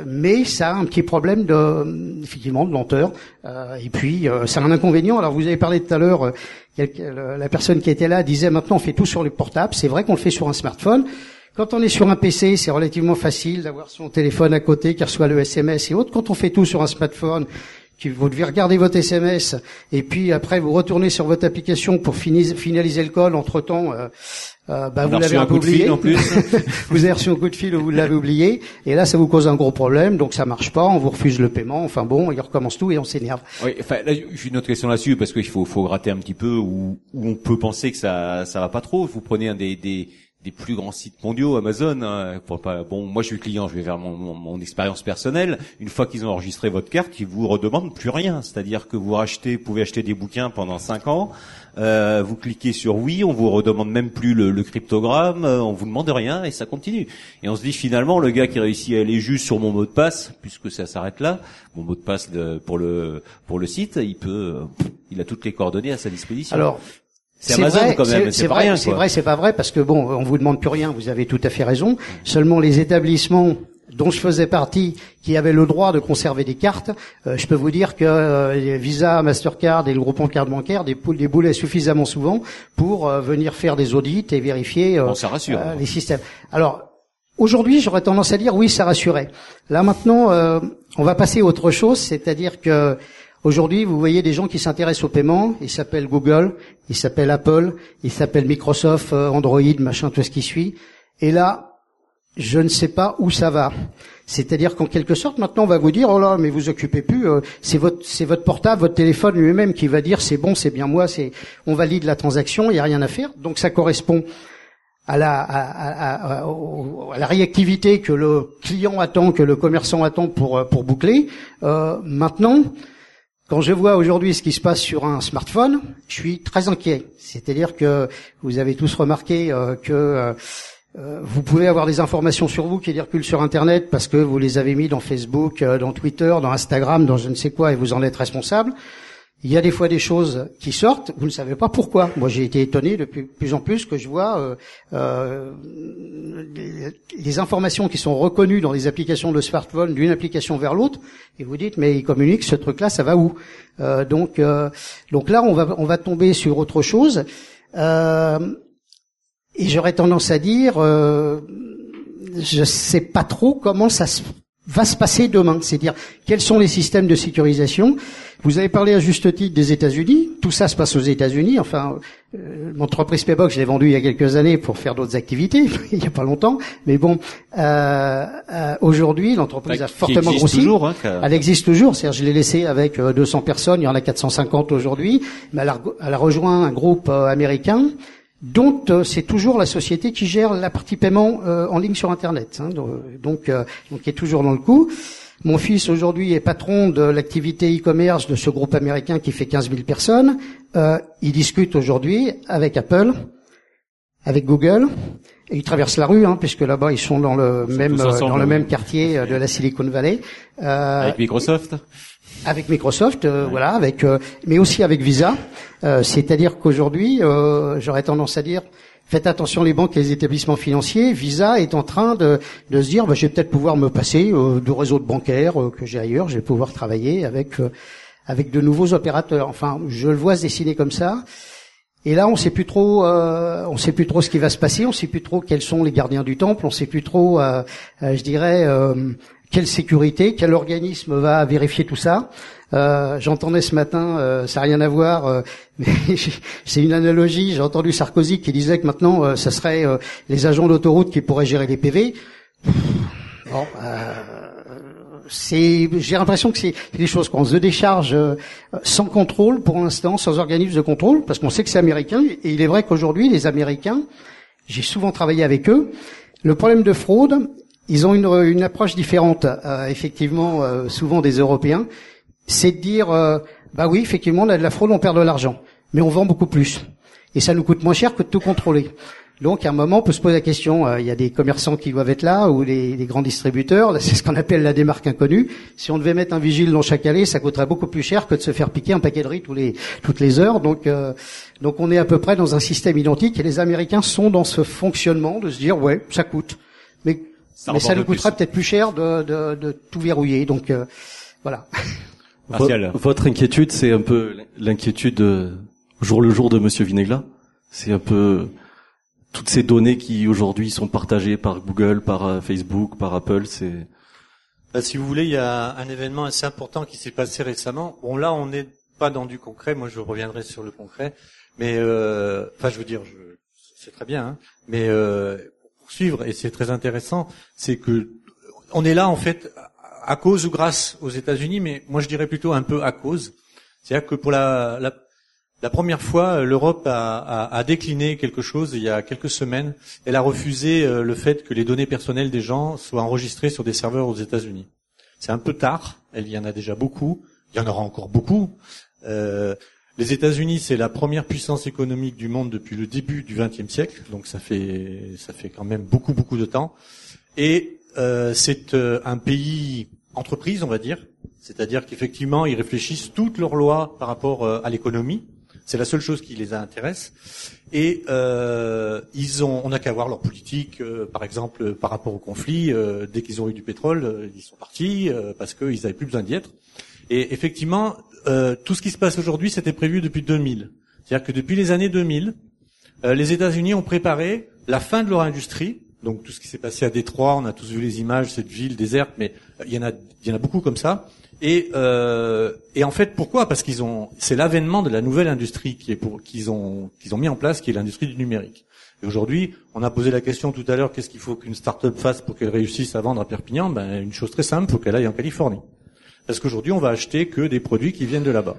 mais ça a un petit problème de effectivement de lenteur et puis c'est un inconvénient. Alors vous avez parlé tout à l'heure la personne qui était là disait maintenant on fait tout sur les portables. C'est vrai qu'on le fait sur un smartphone. Quand on est sur un PC, c'est relativement facile d'avoir son téléphone à côté qui reçoit le SMS et autres. Quand on fait tout sur un smartphone, vous devez regarder votre SMS et puis après vous retournez sur votre application pour finaliser le call. Entre temps, euh, euh, bah, vous l'avez un peu oublié. En plus. vous avez reçu un coup de fil ou vous l'avez oublié et là ça vous cause un gros problème. Donc ça marche pas, on vous refuse le paiement. Enfin bon, il recommence tout et on s'énerve. Oui, enfin là, j'ai une autre question là-dessus parce qu'il faut, faut gratter un petit peu où, où on peut penser que ça ça va pas trop. Vous prenez un des, des des plus grands sites mondiaux, Amazon. Hein, pour pas, bon, moi je suis client, je vais vers mon, mon, expérience personnelle. Une fois qu'ils ont enregistré votre carte, ils vous redemandent plus rien. C'est-à-dire que vous rachetez, pouvez acheter des bouquins pendant cinq ans. Euh, vous cliquez sur oui, on vous redemande même plus le, le, cryptogramme, euh, on vous demande rien et ça continue. Et on se dit finalement le gars qui réussit à aller juste sur mon mot de passe, puisque ça s'arrête là, mon mot de passe de, pour le pour le site, il peut, euh, il a toutes les coordonnées à sa disposition. Alors c'est Amazon quand même. C'est vrai, c'est vrai, c'est pas vrai parce que bon, on vous demande plus rien. Vous avez tout à fait raison. Seulement les établissements dont je faisais partie, qui avaient le droit de conserver des cartes, euh, je peux vous dire que euh, Visa, Mastercard et le groupement de cartes bancaires des, des boulets suffisamment souvent pour euh, venir faire des audits et vérifier bon, ça rassure. les systèmes. Alors aujourd'hui, j'aurais tendance à dire oui, ça rassurait. Là maintenant, euh, on va passer à autre chose, c'est-à-dire que aujourd'hui, vous voyez des gens qui s'intéressent au paiement. Ils s'appellent Google, ils s'appellent Apple, ils s'appellent Microsoft, euh, Android, machin, tout ce qui suit. Et là, je ne sais pas où ça va. C'est-à-dire qu'en quelque sorte, maintenant, on va vous dire, oh là, mais vous occupez plus, euh, c'est votre, c'est votre portable, votre téléphone lui-même qui va dire, c'est bon, c'est bien moi, c'est, on valide la transaction, il n'y a rien à faire. Donc ça correspond à la, à, la réactivité que le client attend, que le commerçant attend pour, euh, pour boucler. Euh, maintenant, quand je vois aujourd'hui ce qui se passe sur un smartphone, je suis très inquiet. C'est-à-dire que vous avez tous remarqué que euh, vous pouvez avoir des informations sur vous qui circulent sur Internet parce que vous les avez mis dans Facebook, euh, dans Twitter, dans Instagram, dans je ne sais quoi, et vous en êtes responsable. Il y a des fois des choses qui sortent, vous ne savez pas pourquoi. Moi, j'ai été étonné de plus, en plus que je vois euh, euh, les, informations qui sont reconnues dans les applications de smartphone d'une application vers l'autre, et vous dites mais il communique ce truc-là, ça va où? Euh, Donc, donc là, on va on va tomber sur autre chose. Euh, et j'aurais tendance à dire, euh, je sais pas trop comment ça va se passer demain. C'est-à-dire quels sont les systèmes de sécurisation. Vous avez parlé à juste titre des États-Unis. Tout ça se passe aux États-Unis. Enfin, euh, l'entreprise Paybox, je l'ai vendue il y a quelques années pour faire d'autres activités, il n'y a pas longtemps. Mais bon, euh, euh, aujourd'hui, l'entreprise a fortement grossi. Toujours, hein, Elle existe toujours. C'est-à-dire, je l'ai laissée avec 200 personnes. Il y en a 450 aujourd'hui. Mais elle a, elle a rejoint un groupe américain dont euh, c'est toujours la société qui gère la partie paiement euh, en ligne sur Internet. Hein, donc, euh, donc, est toujours dans le coup. Mon fils aujourd'hui est patron de l'activité e-commerce de ce groupe américain qui fait 15 000 personnes. il discute aujourd'hui avec Apple, avec Google. Et ils traversent la rue, hein, puisque là-bas ils sont dans le même dans le même quartier de la Silicon Valley. avec Microsoft avec Microsoft, euh, voilà, avec, euh, mais aussi avec Visa. Euh, c'est-à-dire qu'aujourd'hui, j'aurais tendance à dire, faites attention les banques et les établissements financiers. Visa est en train de, de se dire, bah, je vais peut-être pouvoir me passer de réseau de bancaire que j'ai ailleurs. Je vais pouvoir travailler avec avec de nouveaux opérateurs. Enfin, je le vois se dessiner comme ça. Et là, on sait plus trop, on sait plus trop ce qui va se passer. On sait plus trop quels sont les gardiens du temple. On sait plus trop, je dirais quelle sécurité, quel organisme va vérifier tout ça. Euh, J'entendais ce matin, euh, ça n'a rien à voir, euh, mais c'est une analogie. J'ai entendu Sarkozy qui disait que maintenant, ça serait les agents d'autoroute qui pourraient gérer les PV. Bon, c'est, j'ai l'impression que c'est des choses qu'on se décharge sans contrôle pour l'instant, sans organisme de contrôle, parce qu'on sait que c'est américain. Et il est vrai qu'aujourd'hui, les Américains, j'ai souvent travaillé avec eux. Le problème de fraude, ils ont une, une approche différente, euh, effectivement, euh, souvent des Européens. C'est de dire, euh, bah oui, effectivement, on a de la fraude, on perd de l'argent, mais on vend beaucoup plus, et ça nous coûte moins cher que de tout contrôler. Donc, à un moment, on peut se poser la question. Il y a des commerçants qui doivent être là, ou les, grands distributeurs. C'est ce qu'on appelle la démarque inconnue. Si on devait mettre un vigile dans chaque allée, ça coûterait beaucoup plus cher que de se faire piquer un paquet de riz tous les, toutes les heures. Donc, donc, on est à peu près dans un système identique. Et les Américains sont dans ce fonctionnement de se dire, ouais, ça coûte. Mais mais ça nous coûtera peut-être plus cher de, de, de, tout verrouiller. Donc euh, voilà. Votre inquiétude, c'est un peu l'inquiétude euh, jour le jour de Monsieur Vinegla. C'est un peu toutes ces données qui aujourd'hui sont partagées par Google, par euh, Facebook, par Apple. C'est bah, si vous voulez, il y a un événement assez important qui s'est passé récemment. Bon, là, on n'est pas dans du concret. Moi, je reviendrai sur le concret. Mais, euh, enfin, je veux dire, je, c'est très bien. Hein, mais euh, suivre, et c'est très intéressant, c'est que on est là en fait à cause ou grâce aux États-Unis, mais moi je dirais plutôt un peu à cause. C'est-à-dire que pour la, la, la première fois, l'Europe a, a, a, décliné quelque chose il y a quelques semaines. Elle a refusé euh, le fait que les données personnelles des gens soient enregistrées sur des serveurs aux États-Unis. C'est un peu tard. Il y en a déjà beaucoup. Il y en aura encore beaucoup. Euh, les États-Unis, c'est la première puissance économique du monde depuis le début du XXe siècle, donc ça fait ça fait quand même beaucoup beaucoup de temps. Et euh, c'est euh, un pays entreprise, on va dire, c'est-à-dire qu'effectivement ils réfléchissent toutes leurs lois par rapport euh, à l'économie. C'est la seule chose qui les intéresse. Et euh, ils ont, on n'a qu'à voir leur politique, par exemple par rapport au conflit. dès qu'ils ont eu du pétrole, ils sont partis parce qu'ils n'avaient plus besoin d'y être. Et effectivement, euh, tout ce qui se passe aujourd'hui, c'était prévu depuis 2000. C'est-à-dire que depuis les années 2000, euh, les États-Unis ont préparé la fin de leur industrie Donc tout ce qui s'est passé à Détroit, on a tous vu les images, cette ville déserte, mais il y en a, il y beaucoup comme ça. Et, euh, en fait, pourquoi? Parce qu'ils ont, c'est l'avènement de la nouvelle industrie qu'ils ont mis en place, qui est l'industrie du numérique. Et aujourd'hui, on a posé la question tout à l'heure, qu'est-ce qu'il faut qu'une start-up fasse pour qu'elle réussisse à vendre à Perpignan? Ben une chose très simple, faut qu'elle aille en Californie. Parce qu'aujourd'hui, on va acheter que des produits qui viennent de là-bas.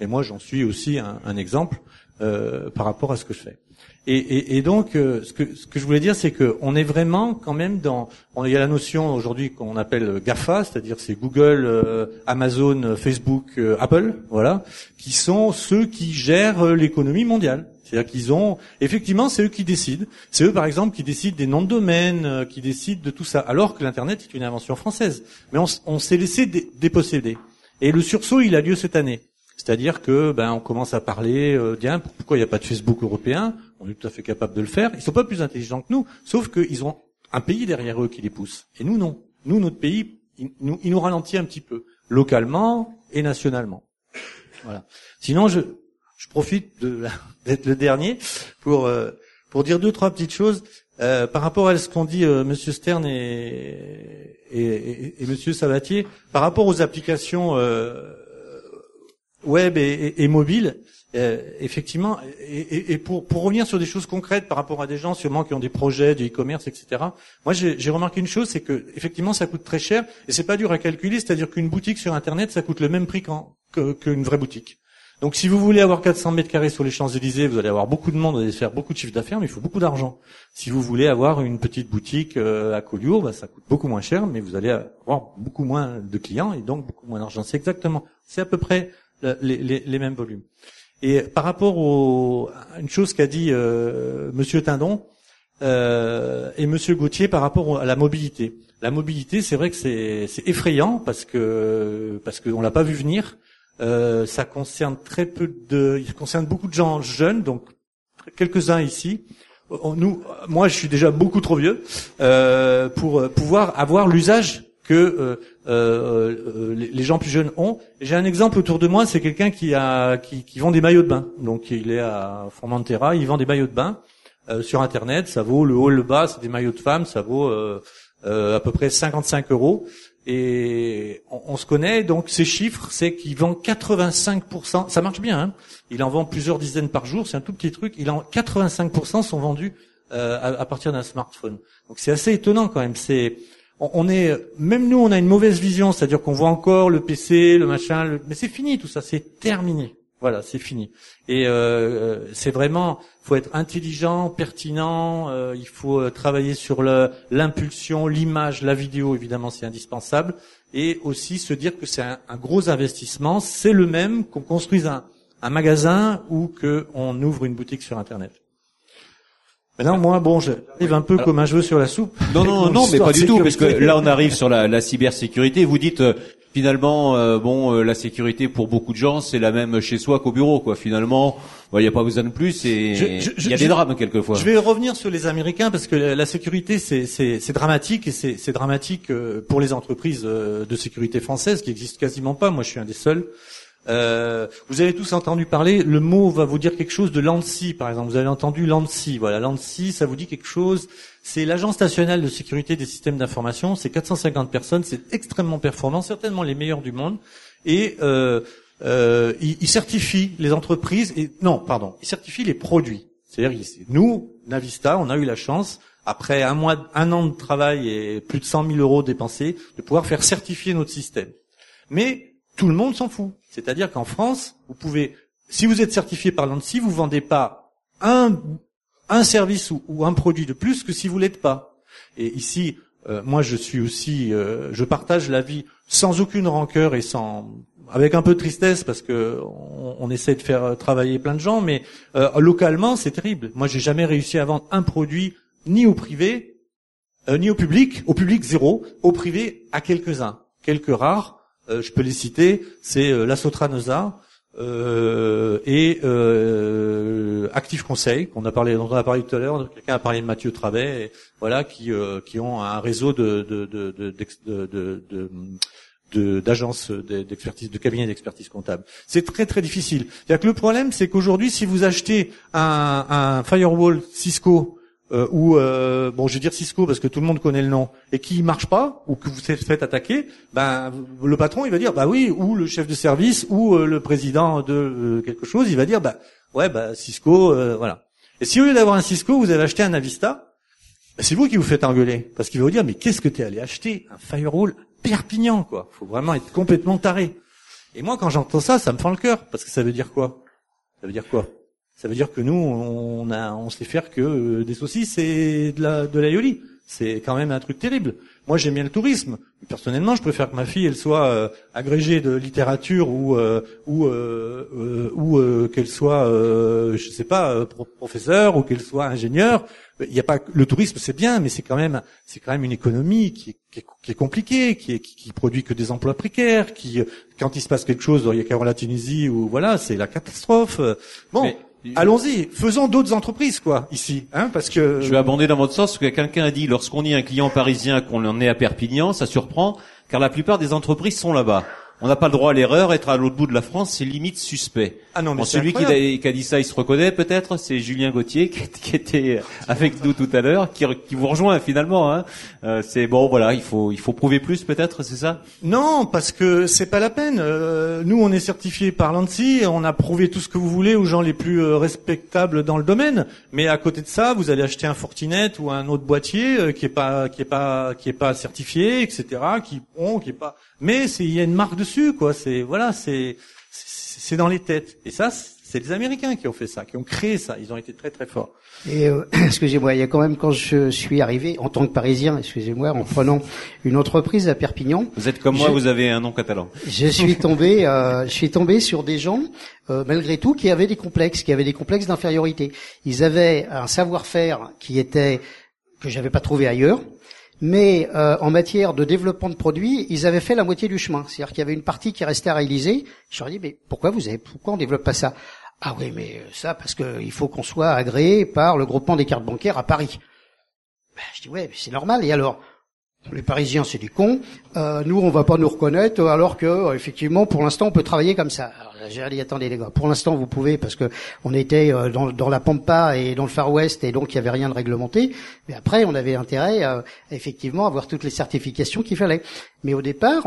Et moi, j'en suis aussi un, exemple euh, par rapport à ce que je fais. Et, donc, euh, ce, que, je voulais dire, c'est que on est vraiment quand même dans. Il y a la notion aujourd'hui qu'on appelle Gafa, c'est-à-dire c'est Google, euh, Amazon, Facebook, Apple, voilà, qui sont ceux qui gèrent l'économie mondiale. C'est-à-dire qu'ils ont, effectivement, c'est eux qui décident. C'est eux, par exemple, qui décident des noms de domaine, qui décident de tout ça. Alors que l'internet est une invention française, mais on, s'est laissé déposséder. Et le sursaut, il a lieu cette année. C'est-à-dire que ben on commence à parler, euh, pourquoi il n'y a pas de Facebook européen? On est tout à fait capable de le faire. Ils sont pas plus intelligents que nous, sauf qu'ils ont un pays derrière eux qui les pousse. Et nous non. Nous, notre pays, nous, il nous ralentit un petit peu, localement et nationalement. Voilà. Sinon, je, je profite d'être le dernier pour euh, pour dire deux trois petites choses euh, par rapport à ce qu'ont dit euh, Monsieur Stern et, et, et, Monsieur Sabatier par rapport aux applications euh, web et, et, mobile, effectivement, et, pour, pour revenir sur des choses concrètes par rapport à des gens sûrement qui ont des projets de e-commerce, etc. Moi, j'ai remarqué une chose, c'est que effectivement, ça coûte très cher et c'est pas dur à calculer. C'est-à-dire qu'une boutique sur Internet, ça coûte le même prix qu'une vraie boutique. Donc, si vous voulez avoir 400 mètres carrés sur les Champs-Élysées, vous allez avoir beaucoup de monde, vous allez faire beaucoup de chiffre d'affaires, mais il faut beaucoup d'argent. Si vous voulez avoir une petite boutique euh, à Collioure, bah, ça coûte beaucoup moins cher, mais vous allez avoir beaucoup moins de clients et donc beaucoup moins d'argent. C'est exactement, c'est à peu près les, les, les, mêmes volumes. Et par rapport à une chose qu'a dit euh, Monsieur Tindon euh, et Monsieur Gauthier par rapport à la mobilité. La mobilité, c'est vrai que c'est effrayant parce que parce qu'on l'a pas vu venir. Euh, ça concerne très peu de, il concerne beaucoup de gens jeunes, donc quelques-uns ici. Nous, moi, je suis déjà beaucoup trop vieux euh, pour pouvoir avoir l'usage que euh, euh, euh, les gens plus jeunes ont. J'ai un exemple autour de moi, c'est quelqu'un qui a qui, qui, vend des maillots de bain. Donc il est à Formentera, il vend des maillots de bain sur internet. Ça vaut le haut, le bas, c'est des maillots de femmes, ça vaut à peu près 55 euros. Et on, se connaît, donc ces chiffres, c'est qu'il vend 85%. Ça marche bien. Hein il en vend plusieurs dizaines par jour. C'est un tout petit truc. Il en 85% sont vendus à, à, partir d'un smartphone. Donc c'est assez étonnant quand même. C'est on est, même nous, on a une mauvaise vision, c'est-à-dire qu'on voit encore le PC, le machin, mais c'est fini tout ça, c'est terminé. Voilà, c'est fini. Et euh, euh c'est vraiment, faut être intelligent, pertinent. Euh, il faut euh, travailler sur l'impulsion, l'image, la vidéo, évidemment, c'est indispensable. Et aussi se dire que c'est un, un, gros investissement. C'est le même qu'on construise un, un magasin ou qu'on ouvre une boutique sur Internet. Maintenant, moi, bon, j'arrive un peu comme un jeu sur la soupe. Non, non, non, mais pas du tout, parce que là, on arrive sur la, la cybersécurité. Vous dites, euh, finalement, euh, bon, euh, la sécurité pour beaucoup de gens, c'est la même chez soi qu'au bureau, quoi. Finalement, il n'y a pas besoin de plus et il y a des drames quelquefois. Je vais revenir sur les Américains parce que la sécurité, c'est dramatique et c'est dramatique pour les entreprises de sécurité françaises qui existent quasiment pas. Moi, je suis un des seuls. Euh, vous avez tous entendu parler, le mot va vous dire quelque chose de l'ANSI, par exemple. Vous avez entendu l'ANSI. Voilà, l'ANSI, ça vous dit quelque chose. C'est l'Agence nationale de sécurité des systèmes d'information. C'est 450 personnes. C'est extrêmement performant, certainement les meilleurs du monde. Et euh, euh, il, certifie les entreprises. Et non, pardon, il certifie les produits. C'est-à-dire, nous, Navista, on a eu la chance après un mois, un an de travail et plus de 100 000 euros dépensés, de pouvoir faire certifier notre système. Mais tout le monde s'en fout. C'est-à-dire qu'en France, vous pouvez, si vous êtes certifié par l'ANSI, vous vendez pas un, un service ou, un produit de plus que si vous l'êtes pas. Et ici, euh, moi, je suis aussi, euh, je partage la vie sans aucune rancœur et sans, avec un peu de tristesse parce que on, essaie de faire travailler plein de gens, mais euh, localement, c'est terrible. Moi, j'ai jamais réussi à vendre un produit ni au privé, ni au public, au public zéro, au privé à quelques-uns, quelques rares euh, je peux les citer, c'est euh, la Sotranosa euh, et euh, Active Conseil, qu'on a parlé, dont on a parlé tout à l'heure. Quelqu'un a parlé de Mathieu Travet, voilà, qui qui ont un réseau de de de de, de, d'agences d'expertise, de cabinets d'expertise comptable. C'est très très difficile. C'est-à-dire que le problème, c'est qu'aujourd'hui, si vous achetez un, un firewall Cisco euh, ou euh, bon, je vais dire Cisco parce que tout le monde connaît le nom, et qui marche pas ou que vous êtes fait attaquer, ben le patron il va dire bah oui, ou le chef de service ou euh, le président de euh, quelque chose, il va dire bah ouais bah Cisco, voilà. Et si au lieu d'avoir un Cisco, vous avez acheté un Avista, ben, c'est vous qui vous faites engueuler. Parce qu'il va vous dire mais qu'est-ce que t'es allé acheter? Un firewall Perpignan quoi. Faut vraiment être complètement taré. Et moi quand j'entends ça, ça me fend le cœur. Parce que ça veut dire quoi? Ça veut dire quoi? Ça veut dire que nous, on a, on sait faire que euh, des saucisses et de la, de l'aïoli. C'est quand même un truc terrible. Moi, j'aime bien le tourisme. Personnellement, je préfère que ma fille, elle soit euh, agrégée de littérature ou euh, ou ou qu'elle soit, je sais pas, professeur ou qu'elle soit ingénieur. Il n'y a pas le tourisme, c'est bien, mais c'est quand même c'est quand même une économie qui est, qui est, qui est compliquée, qui, est, qui, produit que des emplois précaires, qui quand il se passe quelque chose, il y a qu'à voir la Tunisie ou voilà, c'est la catastrophe. Bon. Allons-y, faisons d'autres entreprises, quoi, ici, hein, parce que. Je vais abonder dans votre sens, parce que quelqu'un a dit, lorsqu'on est un client parisien, qu'on en est à Perpignan, ça surprend, car la plupart des entreprises sont là-bas on n'a pas le droit à l'erreur. Être à l'autre bout de la France, c'est limite suspect. Ah non, mais celui qui a, dit ça, il se reconnaît peut-être. C'est Julien Gauthier qui, était avec nous tout à l'heure, qui, vous rejoint finalement. Hein. Euh, c'est bon, voilà, il faut il faut prouver plus peut-être, c'est ça? Non, parce que c'est pas la peine. Euh, nous, on est certifié par l'ANSI, on a prouvé tout ce que vous voulez aux gens les plus euh, respectables dans le domaine. Mais à côté de ça, vous allez acheter un Fortinet ou un autre boîtier qui est pas qui est pas qui est pas certifié, etc. Qui bon, qui est pas mais il y a une marque dessus, quoi. C'est voilà, c'est c'est dans les têtes. Et ça, c'est les Américains qui ont fait ça, qui ont créé ça. Ils ont été très très forts. Et euh, excusez-moi, il y a quand même quand je suis arrivé en tant que Parisien, excusez-moi, en prenant une entreprise à Perpignan. Vous êtes comme moi, vous avez un nom catalan. Je suis tombé, euh, je suis tombé sur des gens euh, malgré tout qui avaient des complexes, qui avaient des complexes d'infériorité. Ils avaient un savoir-faire qui était que j'avais pas trouvé ailleurs mais euh, en matière de développement de produits, ils avaient fait la moitié du chemin. C'est-à-dire qu'il y avait une partie qui restait à réaliser. Je leur ai dit, mais pourquoi vous avez, pourquoi on développe pas ça? Ah oui, mais ça parce qu'il faut qu'on soit agréé par le groupement des cartes bancaires à Paris. Ben, je dis ouais, c'est normal. Et alors? Les Parisiens, c'est des cons. Euh, nous, on va pas nous reconnaître, alors que euh, effectivement, pour l'instant, on peut travailler comme ça. J'ai dit attendez les gars, pour l'instant, vous pouvez parce que on était euh, dans, la pampa et dans le Far West et donc il y avait rien de réglementé. Mais après, on avait intérêt, à, effectivement, à avoir toutes les certifications qu'il fallait. Mais au départ,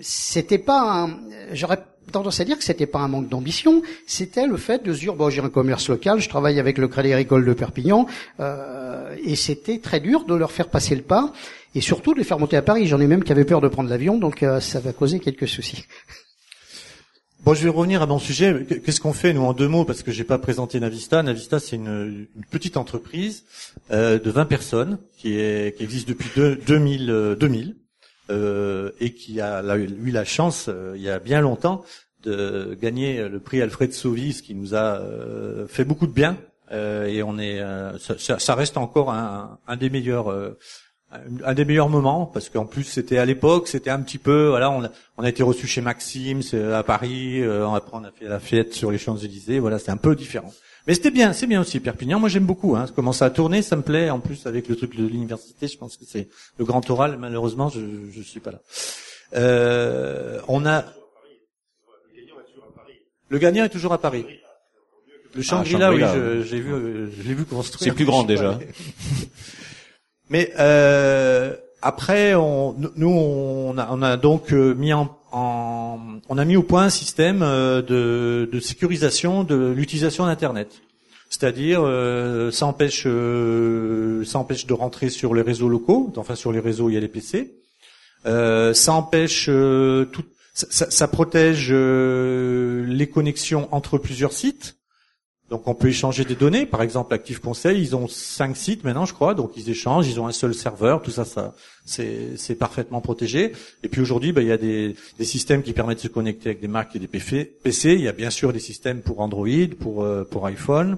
c'était pas un. J'aurais tendance à dire que c'était pas un manque d'ambition, c'était le fait de se dire bon j'ai un commerce local, je travaille avec le Crédit Agricole de Perpignan, euh, et c'était très dur de leur faire passer le pas, et surtout de les faire monter à Paris. J'en ai même qui avaient peur de prendre l'avion, donc euh, ça va causer quelques soucis. Bon, je vais revenir à mon sujet. Qu'est-ce qu'on fait nous en deux mots? Parce que j'ai pas présenté Navista. Navista, c'est une, une, petite entreprise euh, de 20 personnes qui, est, qui existe depuis 2000, 2000 euh, et qui a eu la chance, euh, il y a bien longtemps, de gagner le prix Alfred Sauvy, ce qui nous a euh, fait beaucoup de bien. et on est, ça, ça, reste encore un, un des meilleurs un des meilleurs moments parce qu'en plus c'était à l'époque c'était un petit peu voilà on a, on a été reçu chez Maxime à Paris après on a fait la fête sur les Champs Élysées voilà c'est un peu différent mais c'était bien, c'est bien aussi Perpignan. Moi j'aime beaucoup. Hein. Comment ça a tourné, ça me plaît. En plus avec le truc de l'université, je pense que c'est le grand oral. Malheureusement, je je suis pas là. Euh, on a. Le gagnant est toujours à Paris. Le Shangri-La, oui, j'ai vu, je l'ai vu construire. C'est plus grand déjà. Mais euh, après, on, nous, on a, on a donc euh, mis en, on a mis au point un système euh, de, sécurisation de l'utilisation d'Internet. C'est-à-dire, euh, ça empêche, euh, ça empêche de rentrer sur les réseaux locaux, enfin sur les réseaux il y a les PC. Euh, ça empêche tout, ça protège les connexions entre plusieurs sites. Donc on peut échanger des données. Par exemple, Active Conseil, ils ont cinq sites maintenant, je crois. Donc ils échangent, ils ont un seul serveur. Tout ça, ça c'est parfaitement protégé. Et puis aujourd'hui, bah, il y a des, systèmes qui permettent de se connecter avec des Mac et des PC. Il y a bien sûr des systèmes pour Android, pour euh, pour iPhone.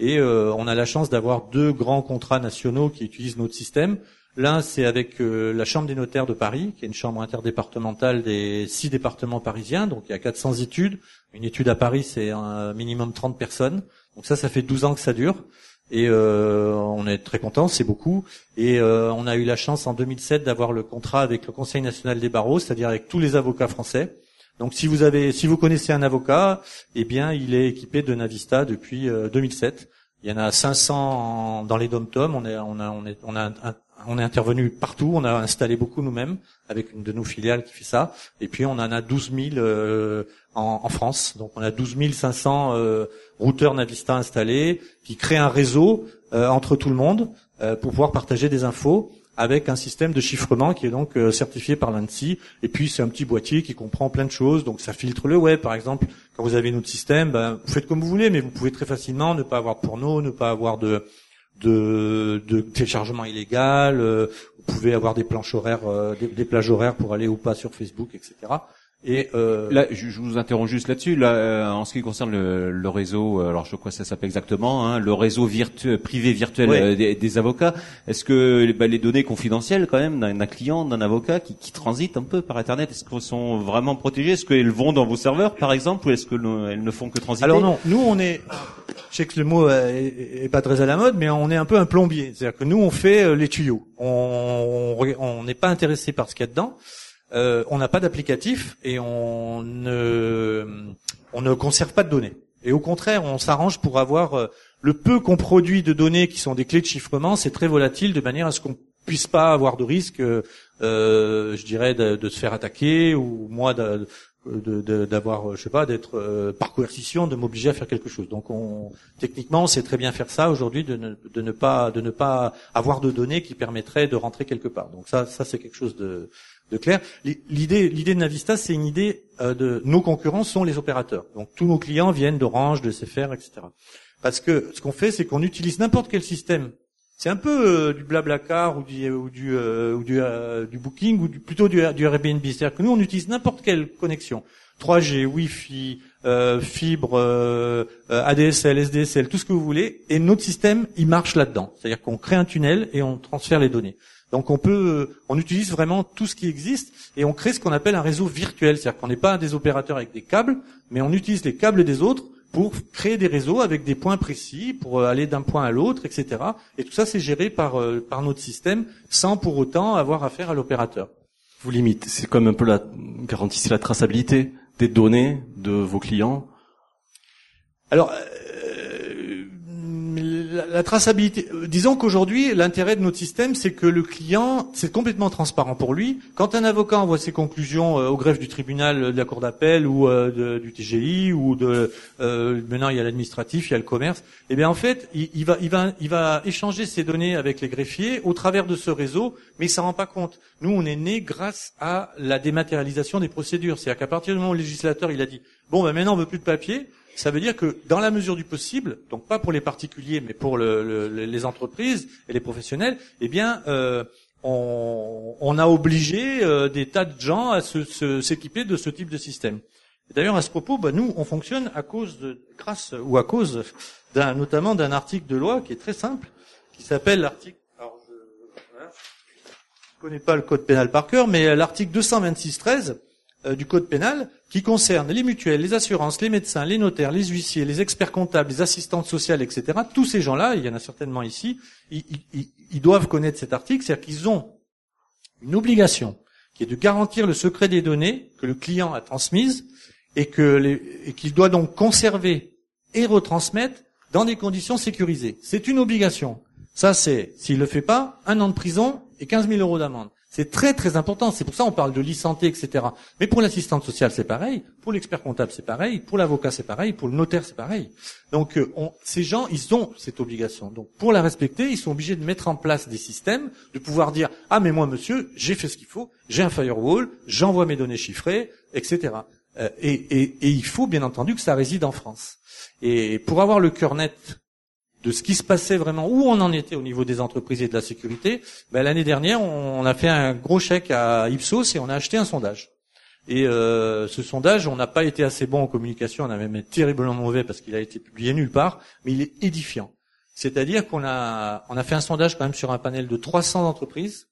Et euh, on a la chance d'avoir deux grands contrats nationaux qui utilisent notre système. L'un, c'est avec euh, la Chambre des notaires de Paris, qui est une chambre interdépartementale des six départements parisiens. Donc il y a 400 études. Une étude à Paris, c'est un minimum 30 personnes. Donc ça, ça fait 12 ans que ça dure. Et euh, on est très content, c'est beaucoup. Et euh, on a eu la chance en 2007 d'avoir le contrat avec le Conseil national des barreaux, c'est-à-dire avec tous les avocats français. Donc si vous avez, si vous connaissez un avocat, eh bien il est équipé de Navista depuis 2007. Il y en a 500 dans les dom-toms. On est, on on on a on est intervenu partout. On a installé beaucoup nous-mêmes avec une de nos filiales qui fait ça. Et puis on en a 12 000 euh, en, France. Donc on a 12 500 euh, routeurs Navista installés qui créent un réseau euh, entre tout le monde euh, pour pouvoir partager des infos avec un système de chiffrement qui est donc certifié par l'ANSI. Et puis c'est un petit boîtier qui comprend plein de choses, donc ça filtre le web par exemple. Quand vous avez notre système, ben, vous faites comme vous voulez, mais vous pouvez très facilement ne pas avoir de porno, ne pas avoir de, de, de téléchargement illégal, euh, vous pouvez avoir des planches horaires, euh, des, des, plages horaires pour aller ou pas sur Facebook, etc. Et euh... là, je, je, vous interromps juste là-dessus. Là, euh, en ce qui concerne le, le réseau, euh, alors je crois que ça s'appelle exactement, hein, le réseau virtu privé virtuel euh, des, des, avocats. Est-ce que bah, les données confidentielles, quand même, d'un client, d'un avocat qui, qui transite un peu par Internet, est-ce qu'elles sont vraiment protégées? Est-ce qu'elles vont dans vos serveurs, par exemple, ou est-ce qu'elles ne font que transiter? Alors non, nous on est, je sais que le mot est, est, pas très à la mode, mais on est un peu un plombier. C'est-à-dire que nous on fait les tuyaux. On n'est pas intéressé par ce qu'il y a dedans. Euh, on n'a pas d'applicatif et on ne, on ne conserve pas de données. Et au contraire, on s'arrange pour avoir euh, le peu qu'on produit de données qui sont des clés de chiffrement, c'est très volatile de manière à ce qu'on puisse pas avoir de risque, euh, je dirais, de, de, se faire attaquer ou moi d'avoir, je sais pas, d'être euh, par coercition, de m'obliger à faire quelque chose. Donc, on, techniquement, on sait très bien faire ça aujourd'hui, de ne, de ne pas, de ne pas avoir de données qui permettraient de rentrer quelque part. Donc ça, ça c'est quelque chose de, de clair. L'idée, de Navista, c'est une idée euh, de nos concurrents sont les opérateurs. Donc tous nos clients viennent d'Orange, de CFR, etc. Parce que ce qu'on fait, c'est qu'on utilise n'importe quel système. C'est un peu euh, du Blablacar ou du ou du euh, Booking ou plutôt du, du Airbnb. C'est-à-dire que nous, on utilise n'importe quelle connexion. 3G, Wi-Fi, fibre, ADSL, SDSL, tout ce que vous voulez, et notre système, il marche là-dedans. C'est-à-dire qu'on crée un tunnel et on transfère les données. Donc on peut, on utilise vraiment tout ce qui existe et on crée ce qu'on appelle un réseau virtuel, c'est-à-dire qu'on n'est pas des opérateurs avec des câbles, mais on utilise les câbles des autres pour créer des réseaux avec des points précis, pour euh, aller d'un point à l'autre, etc. Et tout ça c'est géré par euh, par notre système, sans pour autant avoir affaire à l'opérateur. Vous limitez, c'est comme un peu la garantissez la traçabilité des données de vos clients? Alors la, traçabilité. Euh, disons qu'aujourd'hui, l'intérêt de notre système, c'est que le client, c'est complètement transparent pour lui. Quand un avocat envoie ses conclusions euh, au greffe du tribunal de la cour d'appel ou euh, du TGI ou de maintenant il y a l'administratif, il y a le commerce. Eh bien en fait, il, va, il va, il va échanger ses données avec les greffiers au travers de ce réseau, mais il s'en rend pas compte. Nous, on est né grâce à la dématérialisation des procédures. C'est-à-dire qu'à partir du moment où le législateur il a dit bon ben maintenant on veut plus de papier, ça veut dire que dans la mesure du possible, donc pas pour les particuliers, mais pour le, le, les entreprises et les professionnels, eh bien, euh, on, on, a obligé euh, des tas de gens à s'équiper se, de ce type de système. D'ailleurs, à ce propos, bah, nous, on fonctionne à cause de, grâce ou à cause d'un, notamment d'un article de loi qui est très simple, qui s'appelle l'article. Alors, je, ne connais pas le code pénal par cœur, mais l'article 226.13 euh, du code pénal qui concerne les mutuelles, les assurances, les médecins, les notaires, les huissiers, les experts comptables, les assistantes sociales, etc. Tous ces gens-là, il y en a certainement ici, ils, doivent connaître cet article, c'est-à-dire qu'ils ont une obligation qui est de garantir le secret des données que le client a transmises et qu'il doit donc conserver et retransmettre dans des conditions sécurisées. C'est une obligation. Ça, c'est, s'il le fait pas, un an de prison et 15 000 euros d'amende. C'est très très important. C'est pour ça qu'on parle de licence, etc. Mais pour l'assistante sociale, c'est pareil. Pour l'expert comptable, c'est pareil. Pour l'avocat, c'est pareil. Pour le notaire, c'est pareil. Donc, euh, ces gens, ils ont cette obligation. Donc, pour la respecter, ils sont obligés de mettre en place des systèmes, de pouvoir dire ah mais moi, monsieur, j'ai fait ce qu'il faut, j'ai un firewall, j'envoie mes données chiffrées, etc. Euh, et, et, et il faut bien entendu que ça réside en France. Et pour avoir le cœur net de ce qui se passait vraiment, où on en était au niveau des entreprises et de la sécurité, ben, l'année dernière, on a fait un gros chèque à Ipsos et on a acheté un sondage. Et euh, ce sondage, on n'a pas été assez bon en communication, on a même été terriblement mauvais parce qu'il a été publié nulle part, mais il est édifiant. C'est-à-dire qu'on a, fait un sondage quand même sur un panel de 300 entreprises.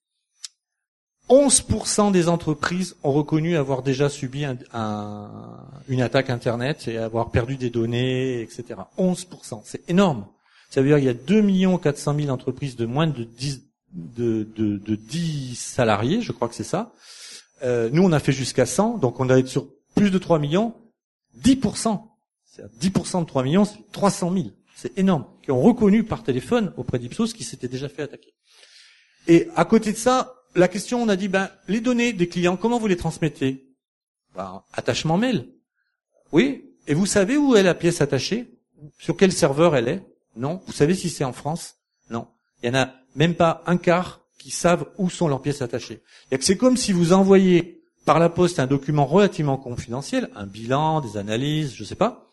11% des entreprises ont reconnu avoir déjà subi un, une attaque Internet et avoir perdu des données, etc. 11%, c'est énorme. Ça veut dire qu'il y a 2 400 000 entreprises de moins de 10, de, de, de 10 salariés, je crois que c'est ça. Euh, nous, on a fait jusqu'à 100, donc on été sur plus de 3 millions. 10%, c'est 10% de 3 millions, c'est 300 000. c'est énorme, qui ont reconnu par téléphone auprès d'Ipsos qui s'était déjà fait attaquer. Et à côté de ça, la question, on a dit, ben, les données des clients, comment vous les transmettez? Ben, Attachement mail. Oui. Et vous savez où est la pièce attachée? Sur quel serveur elle est? Non. Vous savez si c'est en France Non. Il y en a même pas un quart qui savent où sont leurs pièces attachées. C'est comme si vous envoyez par la poste un document relativement confidentiel, un bilan, des analyses, je sais pas,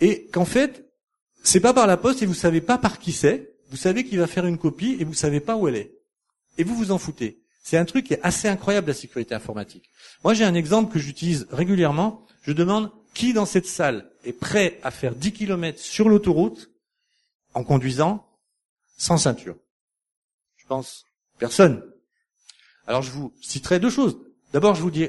et qu'en fait, c'est pas par la poste et vous savez pas par qui c'est, vous savez qu'il va faire une copie et vous savez pas où elle est. Et vous vous en foutez. C'est un truc qui est assez incroyable, la sécurité informatique. Moi, j'ai un exemple que j'utilise régulièrement. Je demande qui dans cette salle est prêt à faire 10 km sur l'autoroute en conduisant sans ceinture. Je pense personne. Alors je vous citerai deux choses. D'abord, je vous dis,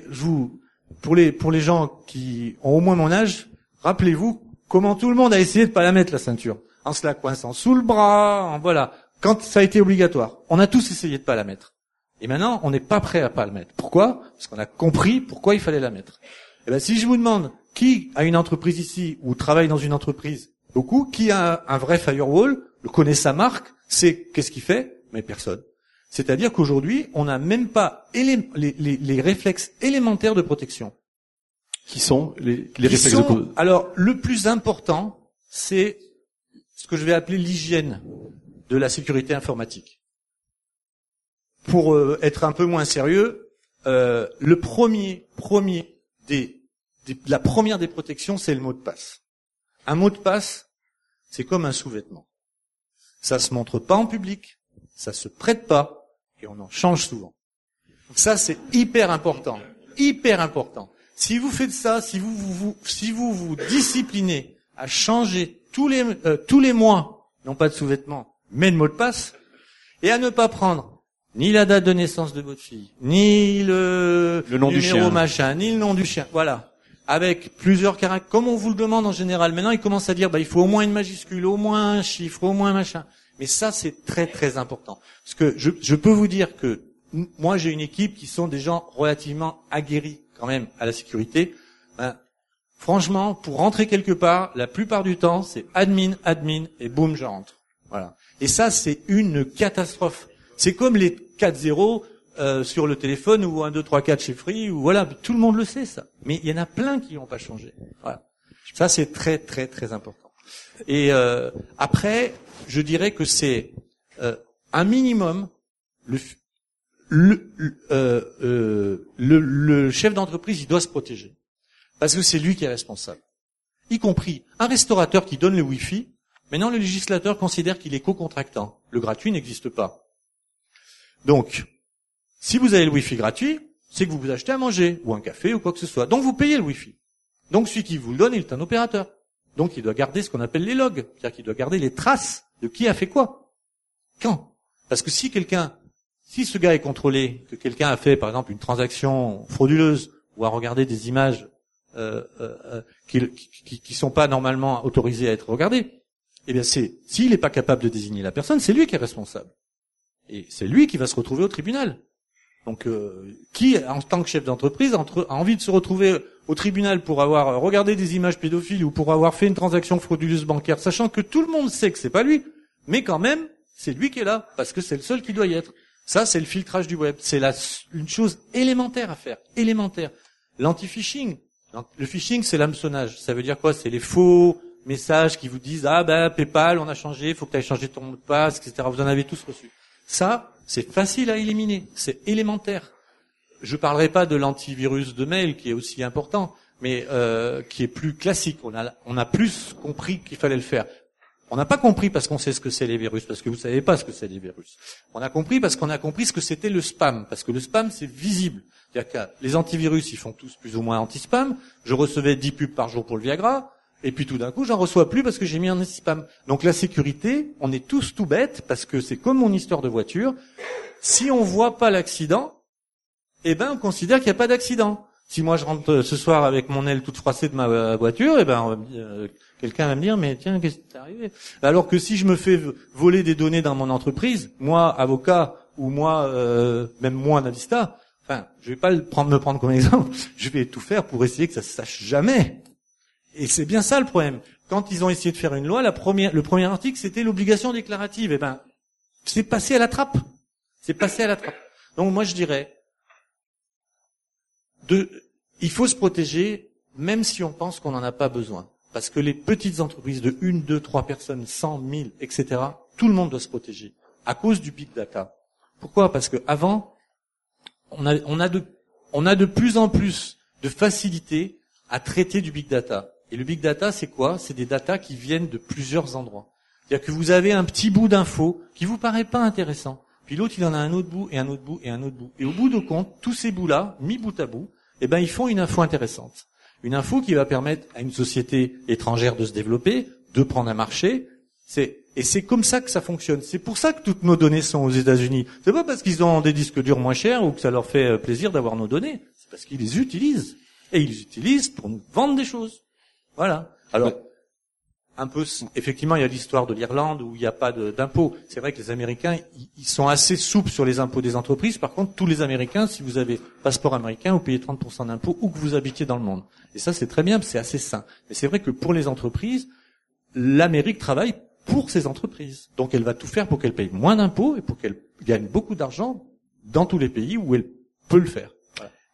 pour les pour les gens qui ont au moins mon âge, rappelez-vous comment tout le monde a essayé de pas la mettre la ceinture, en se la coinçant sous le bras, en voilà. Quand ça a été obligatoire, on a tous essayé de pas la mettre. Et maintenant, on n'est pas prêt à pas le mettre. Pourquoi? Parce qu'on a compris pourquoi il fallait la mettre. Et eh ben, si je vous demande qui a une entreprise ici ou travaille dans une entreprise, beaucoup, qui a un vrai firewall, connaît sa marque, sait qu'est-ce qu'il fait, mais personne. C'est-à-dire qu'aujourd'hui, on n'a même pas les, les, les, réflexes élémentaires de protection. Qui sont les, les réflexes de... Alors, le plus important, c'est ce que je vais appeler l'hygiène de la sécurité informatique pour euh, être un peu moins sérieux, euh, le premier, premier des, la première des protections, c'est le mot de passe. Un mot de passe, c'est comme un sous-vêtement. Ça se montre pas en public, ça se prête pas, et on en change souvent. Donc ça, c'est hyper important, hyper important. Si vous faites ça, si vous vous, si vous vous disciplinez à changer tous les euh, tous les mois, non pas de sous-vêtements, mais de mot de passe, et à ne pas prendre ni la date de naissance de votre fille, ni le, le nom numéro du chien. machin, ni le nom du chien. Voilà. Avec plusieurs caractères. Comme on vous le demande en général. Maintenant, il commence à dire, bah, il faut au moins une majuscule, au moins un chiffre, au moins un machin. Mais ça, c'est très, très important. Parce que je, je peux vous dire que moi, j'ai une équipe qui sont des gens relativement aguerris, quand même, à la sécurité. Ben, franchement, pour rentrer quelque part, la plupart du temps, c'est admin, admin, et boum, je rentre. Voilà. Et ça, c'est une catastrophe. C'est comme les 4-0 euh, sur le téléphone ou 1, 2, 3, 4 chez Free, ou voilà, tout le monde le sait ça. Mais il y en a plein qui n'ont pas changé. Voilà. Ça c'est très très très important. Et euh, après, je dirais que c'est euh, un minimum le le, euh, euh, le, le chef d'entreprise, il doit se protéger parce que c'est lui qui est responsable, y compris un restaurateur qui donne le Wi-Fi. Maintenant, le législateur considère qu'il est co-contractant. Le gratuit n'existe pas. Donc, si vous avez le Wi-Fi gratuit, c'est que vous vous achetez à manger, ou un café, ou quoi que ce soit. Donc vous payez le Wi-Fi. Donc celui qui vous le donne, il est un opérateur. Donc il doit garder ce qu'on appelle les logs. C'est-à-dire qu'il doit garder les traces de qui a fait quoi. Quand? Parce que si quelqu'un, si ce gars est contrôlé, que quelqu'un a fait par exemple une transaction frauduleuse, ou a regardé des images euh, euh, euh qui, qui, sont pas normalement autorisées à être regardées, eh bien c'est, s'il n'est pas capable de désigner la personne, c'est lui qui est responsable. Et c'est lui qui va se retrouver au tribunal. Donc, euh, qui, en tant que chef d'entreprise, a envie de se retrouver au tribunal pour avoir regardé des images pédophiles ou pour avoir fait une transaction frauduleuse bancaire, sachant que tout le monde sait que c'est pas lui, mais quand même, c'est lui qui est là, parce que c'est le seul qui doit y être. Ça, c'est le filtrage du web. C'est une chose élémentaire à faire, élémentaire. L'anti-phishing. Le phishing, c'est l'hameçonnage. Ça veut dire quoi? C'est les faux messages qui vous disent ah ben PayPal, on a changé, faut que tu ailles changer ton mot de passe, etc. Vous en avez tous reçu. Ça, c'est facile à éliminer, c'est élémentaire. Je parlerai pas de l'antivirus de mail qui est aussi important, mais euh, qui est plus classique. On a, plus compris qu'il fallait le faire. On n'a pas compris parce qu'on sait ce que c'est les virus, parce que vous savez pas ce que c'est les virus. On a compris parce qu'on a compris ce que c'était le spam, parce que le spam c'est visible. Les antivirus, ils font tous plus ou moins anti-spam. Je recevais 10 pubs par jour pour le Viagra. Et puis tout d'un coup, j'en reçois plus parce que j'ai mis un spam. Donc la sécurité, on est tous tout bêtes parce que c'est comme mon histoire de voiture. Si on voit pas l'accident, eh ben on considère qu'il n'y a pas d'accident. Si moi je rentre euh, ce soir avec mon aile toute froissée de ma euh, voiture, eh ben euh, quelqu'un va me dire mais tiens qu'est-ce qui t'est arrivé? Alors que si je me fais voler des données dans mon entreprise, moi avocat ou moi même moi Navista, enfin je vais pas le prendre, me prendre comme exemple, je vais tout faire pour essayer que ça se sache jamais Et c'est bien ça le problème. Quand ils ont essayé de faire une loi, la première, le premier article, c'était l'obligation déclarative. Eh ben, c'est passé à la trappe. C'est passé à la trappe. Donc moi, je dirais, de, il faut se protéger, même si on pense qu'on n'en a pas besoin. Parce que les petites entreprises de une, deux, trois personnes, cent, mille, etc., tout le monde doit se protéger. À cause du big data. Pourquoi? Parce que avant, on a, on a de, on a de plus en plus de facilité à traiter du big data. Et le big data, c'est quoi? C'est des data qui viennent de plusieurs endroits. C'est-à-dire que vous avez un petit bout d'info qui vous paraît pas intéressant. Puis l'autre, il en a un autre bout, et un autre bout, et un autre bout. Et au bout de compte, tous ces bouts-là, mis bout à bout, eh ben, ils font une info intéressante. Une info qui va permettre à une société étrangère de se développer, de prendre un marché. C'est, et c'est comme ça que ça fonctionne. C'est pour ça que toutes nos données sont aux États-Unis. C'est pas parce qu'ils ont des disques durs moins chers ou que ça leur fait euh, plaisir d'avoir nos données. C'est parce qu'ils les utilisent. Et ils les utilisent pour nous vendre des choses. Voilà. Alors, un peu, effectivement, il y a l'histoire de l'Irlande où il n'y a pas d'impôts. C'est vrai que les Américains, ils sont assez souples sur les impôts des entreprises. Par contre, tous les Américains, si vous avez passeport américain, vous payez 30% d'impôts où que vous habitiez dans le monde. Et ça, c'est très bien, c'est assez sain. Mais c'est vrai que pour les entreprises, l'Amérique travaille pour ces entreprises. Donc elle va tout faire pour qu'elles payent moins d'impôts et pour qu'elles gagnent beaucoup d'argent dans tous les pays où elle peut le faire.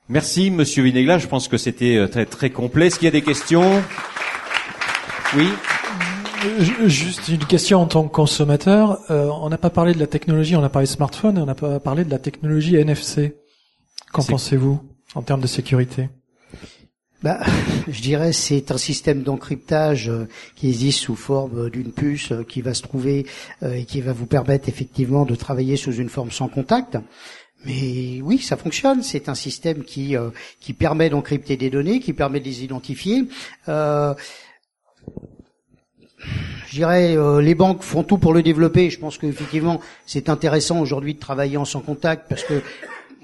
Merci, Monsieur Vinegla. Je pense que c'était euh, très, très complet. Est-ce qu'il y a des questions? Oui. Euh, juste une question en tant que consommateur. Euh, on n'a pas parlé de la technologie, on a parlé de smartphone, on n'a pas parlé de la technologie NFC. Qu'en pensez-vous en termes de sécurité? Bah, je dirais c'est un système d'encryptage qui existe sous forme d'une puce qui va se trouver et qui va vous permettre effectivement de travailler sous une forme sans contact. Mais oui, ça fonctionne. C'est un système qui euh, qui permet d'encrypter des données, qui permet de les identifier. Euh, je dirais, euh, les banques font tout pour le développer. Je pense qu'effectivement, c'est intéressant aujourd'hui de travailler en sans contact parce que,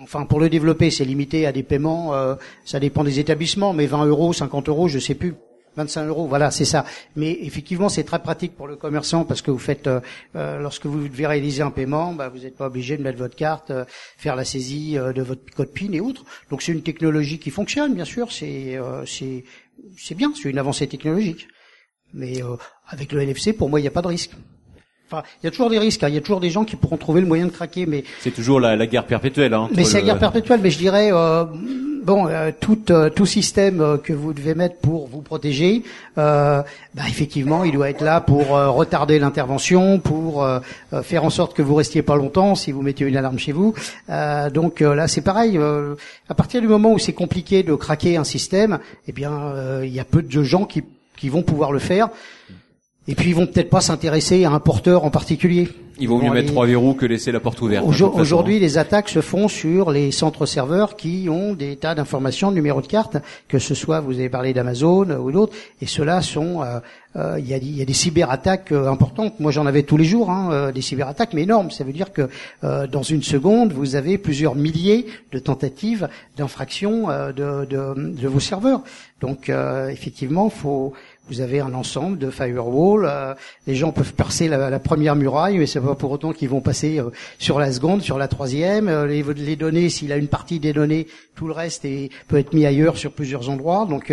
enfin, pour le développer, c'est limité à des paiements. Euh, ça dépend des établissements, mais 20 euros, 50 euros, je sais plus. 25 euros, voilà, c'est ça. Mais effectivement, c'est très pratique pour le commerçant parce que vous faites, euh, euh, lorsque vous devez réaliser un paiement, bah, vous n'êtes pas obligé de mettre votre carte, euh, faire la saisie de votre code PIN et autres. Donc c'est une technologie qui fonctionne, bien sûr. C'est c'est c'est bien, c'est une avancée technologique. Mais avec le NFC, pour moi, il n'y a pas de risque. Enfin, il y a toujours des risques. Hein. Il y a toujours des gens qui pourront trouver le moyen de craquer, mais c'est toujours la, la, guerre perpétuelle. Hein, mais c'est la guerre perpétuelle. Mais je dirais, euh, bon, euh, tout, euh, tout système euh, que vous devez mettre pour vous protéger, bah, effectivement, il doit être là pour retarder l'intervention, pour faire en sorte que vous restiez pas longtemps si vous mettez une alarme chez vous. donc là, c'est pareil. à partir du moment où c'est compliqué de craquer un système, eh bien, il y a peu de gens qui, qui vont pouvoir le faire. Et puis ils vont peut-être pas s'intéresser à un porteur en particulier. Il vaut mieux mettre trois verrous que laisser la porte ouverte. Aujourd'hui, les attaques se font sur les centres serveurs qui ont des tas d'informations, de numéros de carte, que ce soit, vous avez parlé d'Amazon ou d'autres, et ceux-là sont, euh, euh, il y, a, y, a, des cyberattaques euh, importantes. Moi, j'en avais tous les jours, hein, des cyberattaques, mais énormes. Ça veut dire que dans une seconde, vous avez plusieurs milliers de tentatives d'infraction de, de, de, vos serveurs. Donc, effectivement, faut vous avez un ensemble de firewall. Euh, les gens peuvent percer la, première muraille, mais c'est pas pour autant qu'ils vont passer euh, sur la seconde, sur la troisième. Euh, les, données, s'il a une partie des données, tout le reste est, peut être mis ailleurs sur plusieurs endroits. Donc,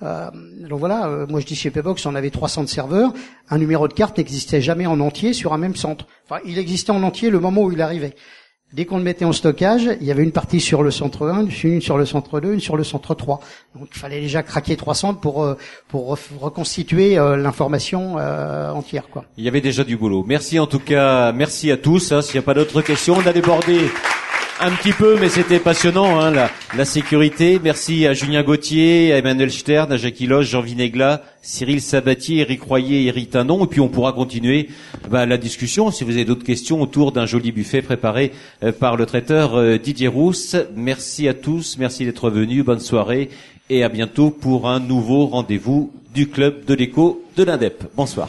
donc voilà. moi, je dis chez Paybox, on avait 300 serveurs. Un numéro de carte n'existait jamais en entier sur un même centre. Enfin, il existait en entier le moment où il arrivait. Dès qu'on le mettait en stockage, il y avait une partie sur le centre 1, une sur le centre 2, une sur le centre 3. Donc il fallait déjà craquer 300 pour euh, pour reconstituer euh, l'information euh, entière. Il y avait déjà du boulot. Merci en tout cas, merci à tous. Hein. S'il n'y a pas d'autres questions, on a débordé un petit peu, mais c'était passionnant, hein, la, sécurité. Merci à Julien Gauthier, à Emmanuel Stern, à Jacques Loge, Jean Vinegla, Cyril Sabatier, Eric Royer, Eric Tindon. Et puis on pourra continuer bah, la discussion si vous avez d'autres questions autour d'un joli buffet préparé euh, par le traiteur euh, Didier Rousse. Merci à tous, merci d'être venus, bonne soirée et à bientôt pour un nouveau rendez-vous du club de l'écho de l'Indep. Bonsoir.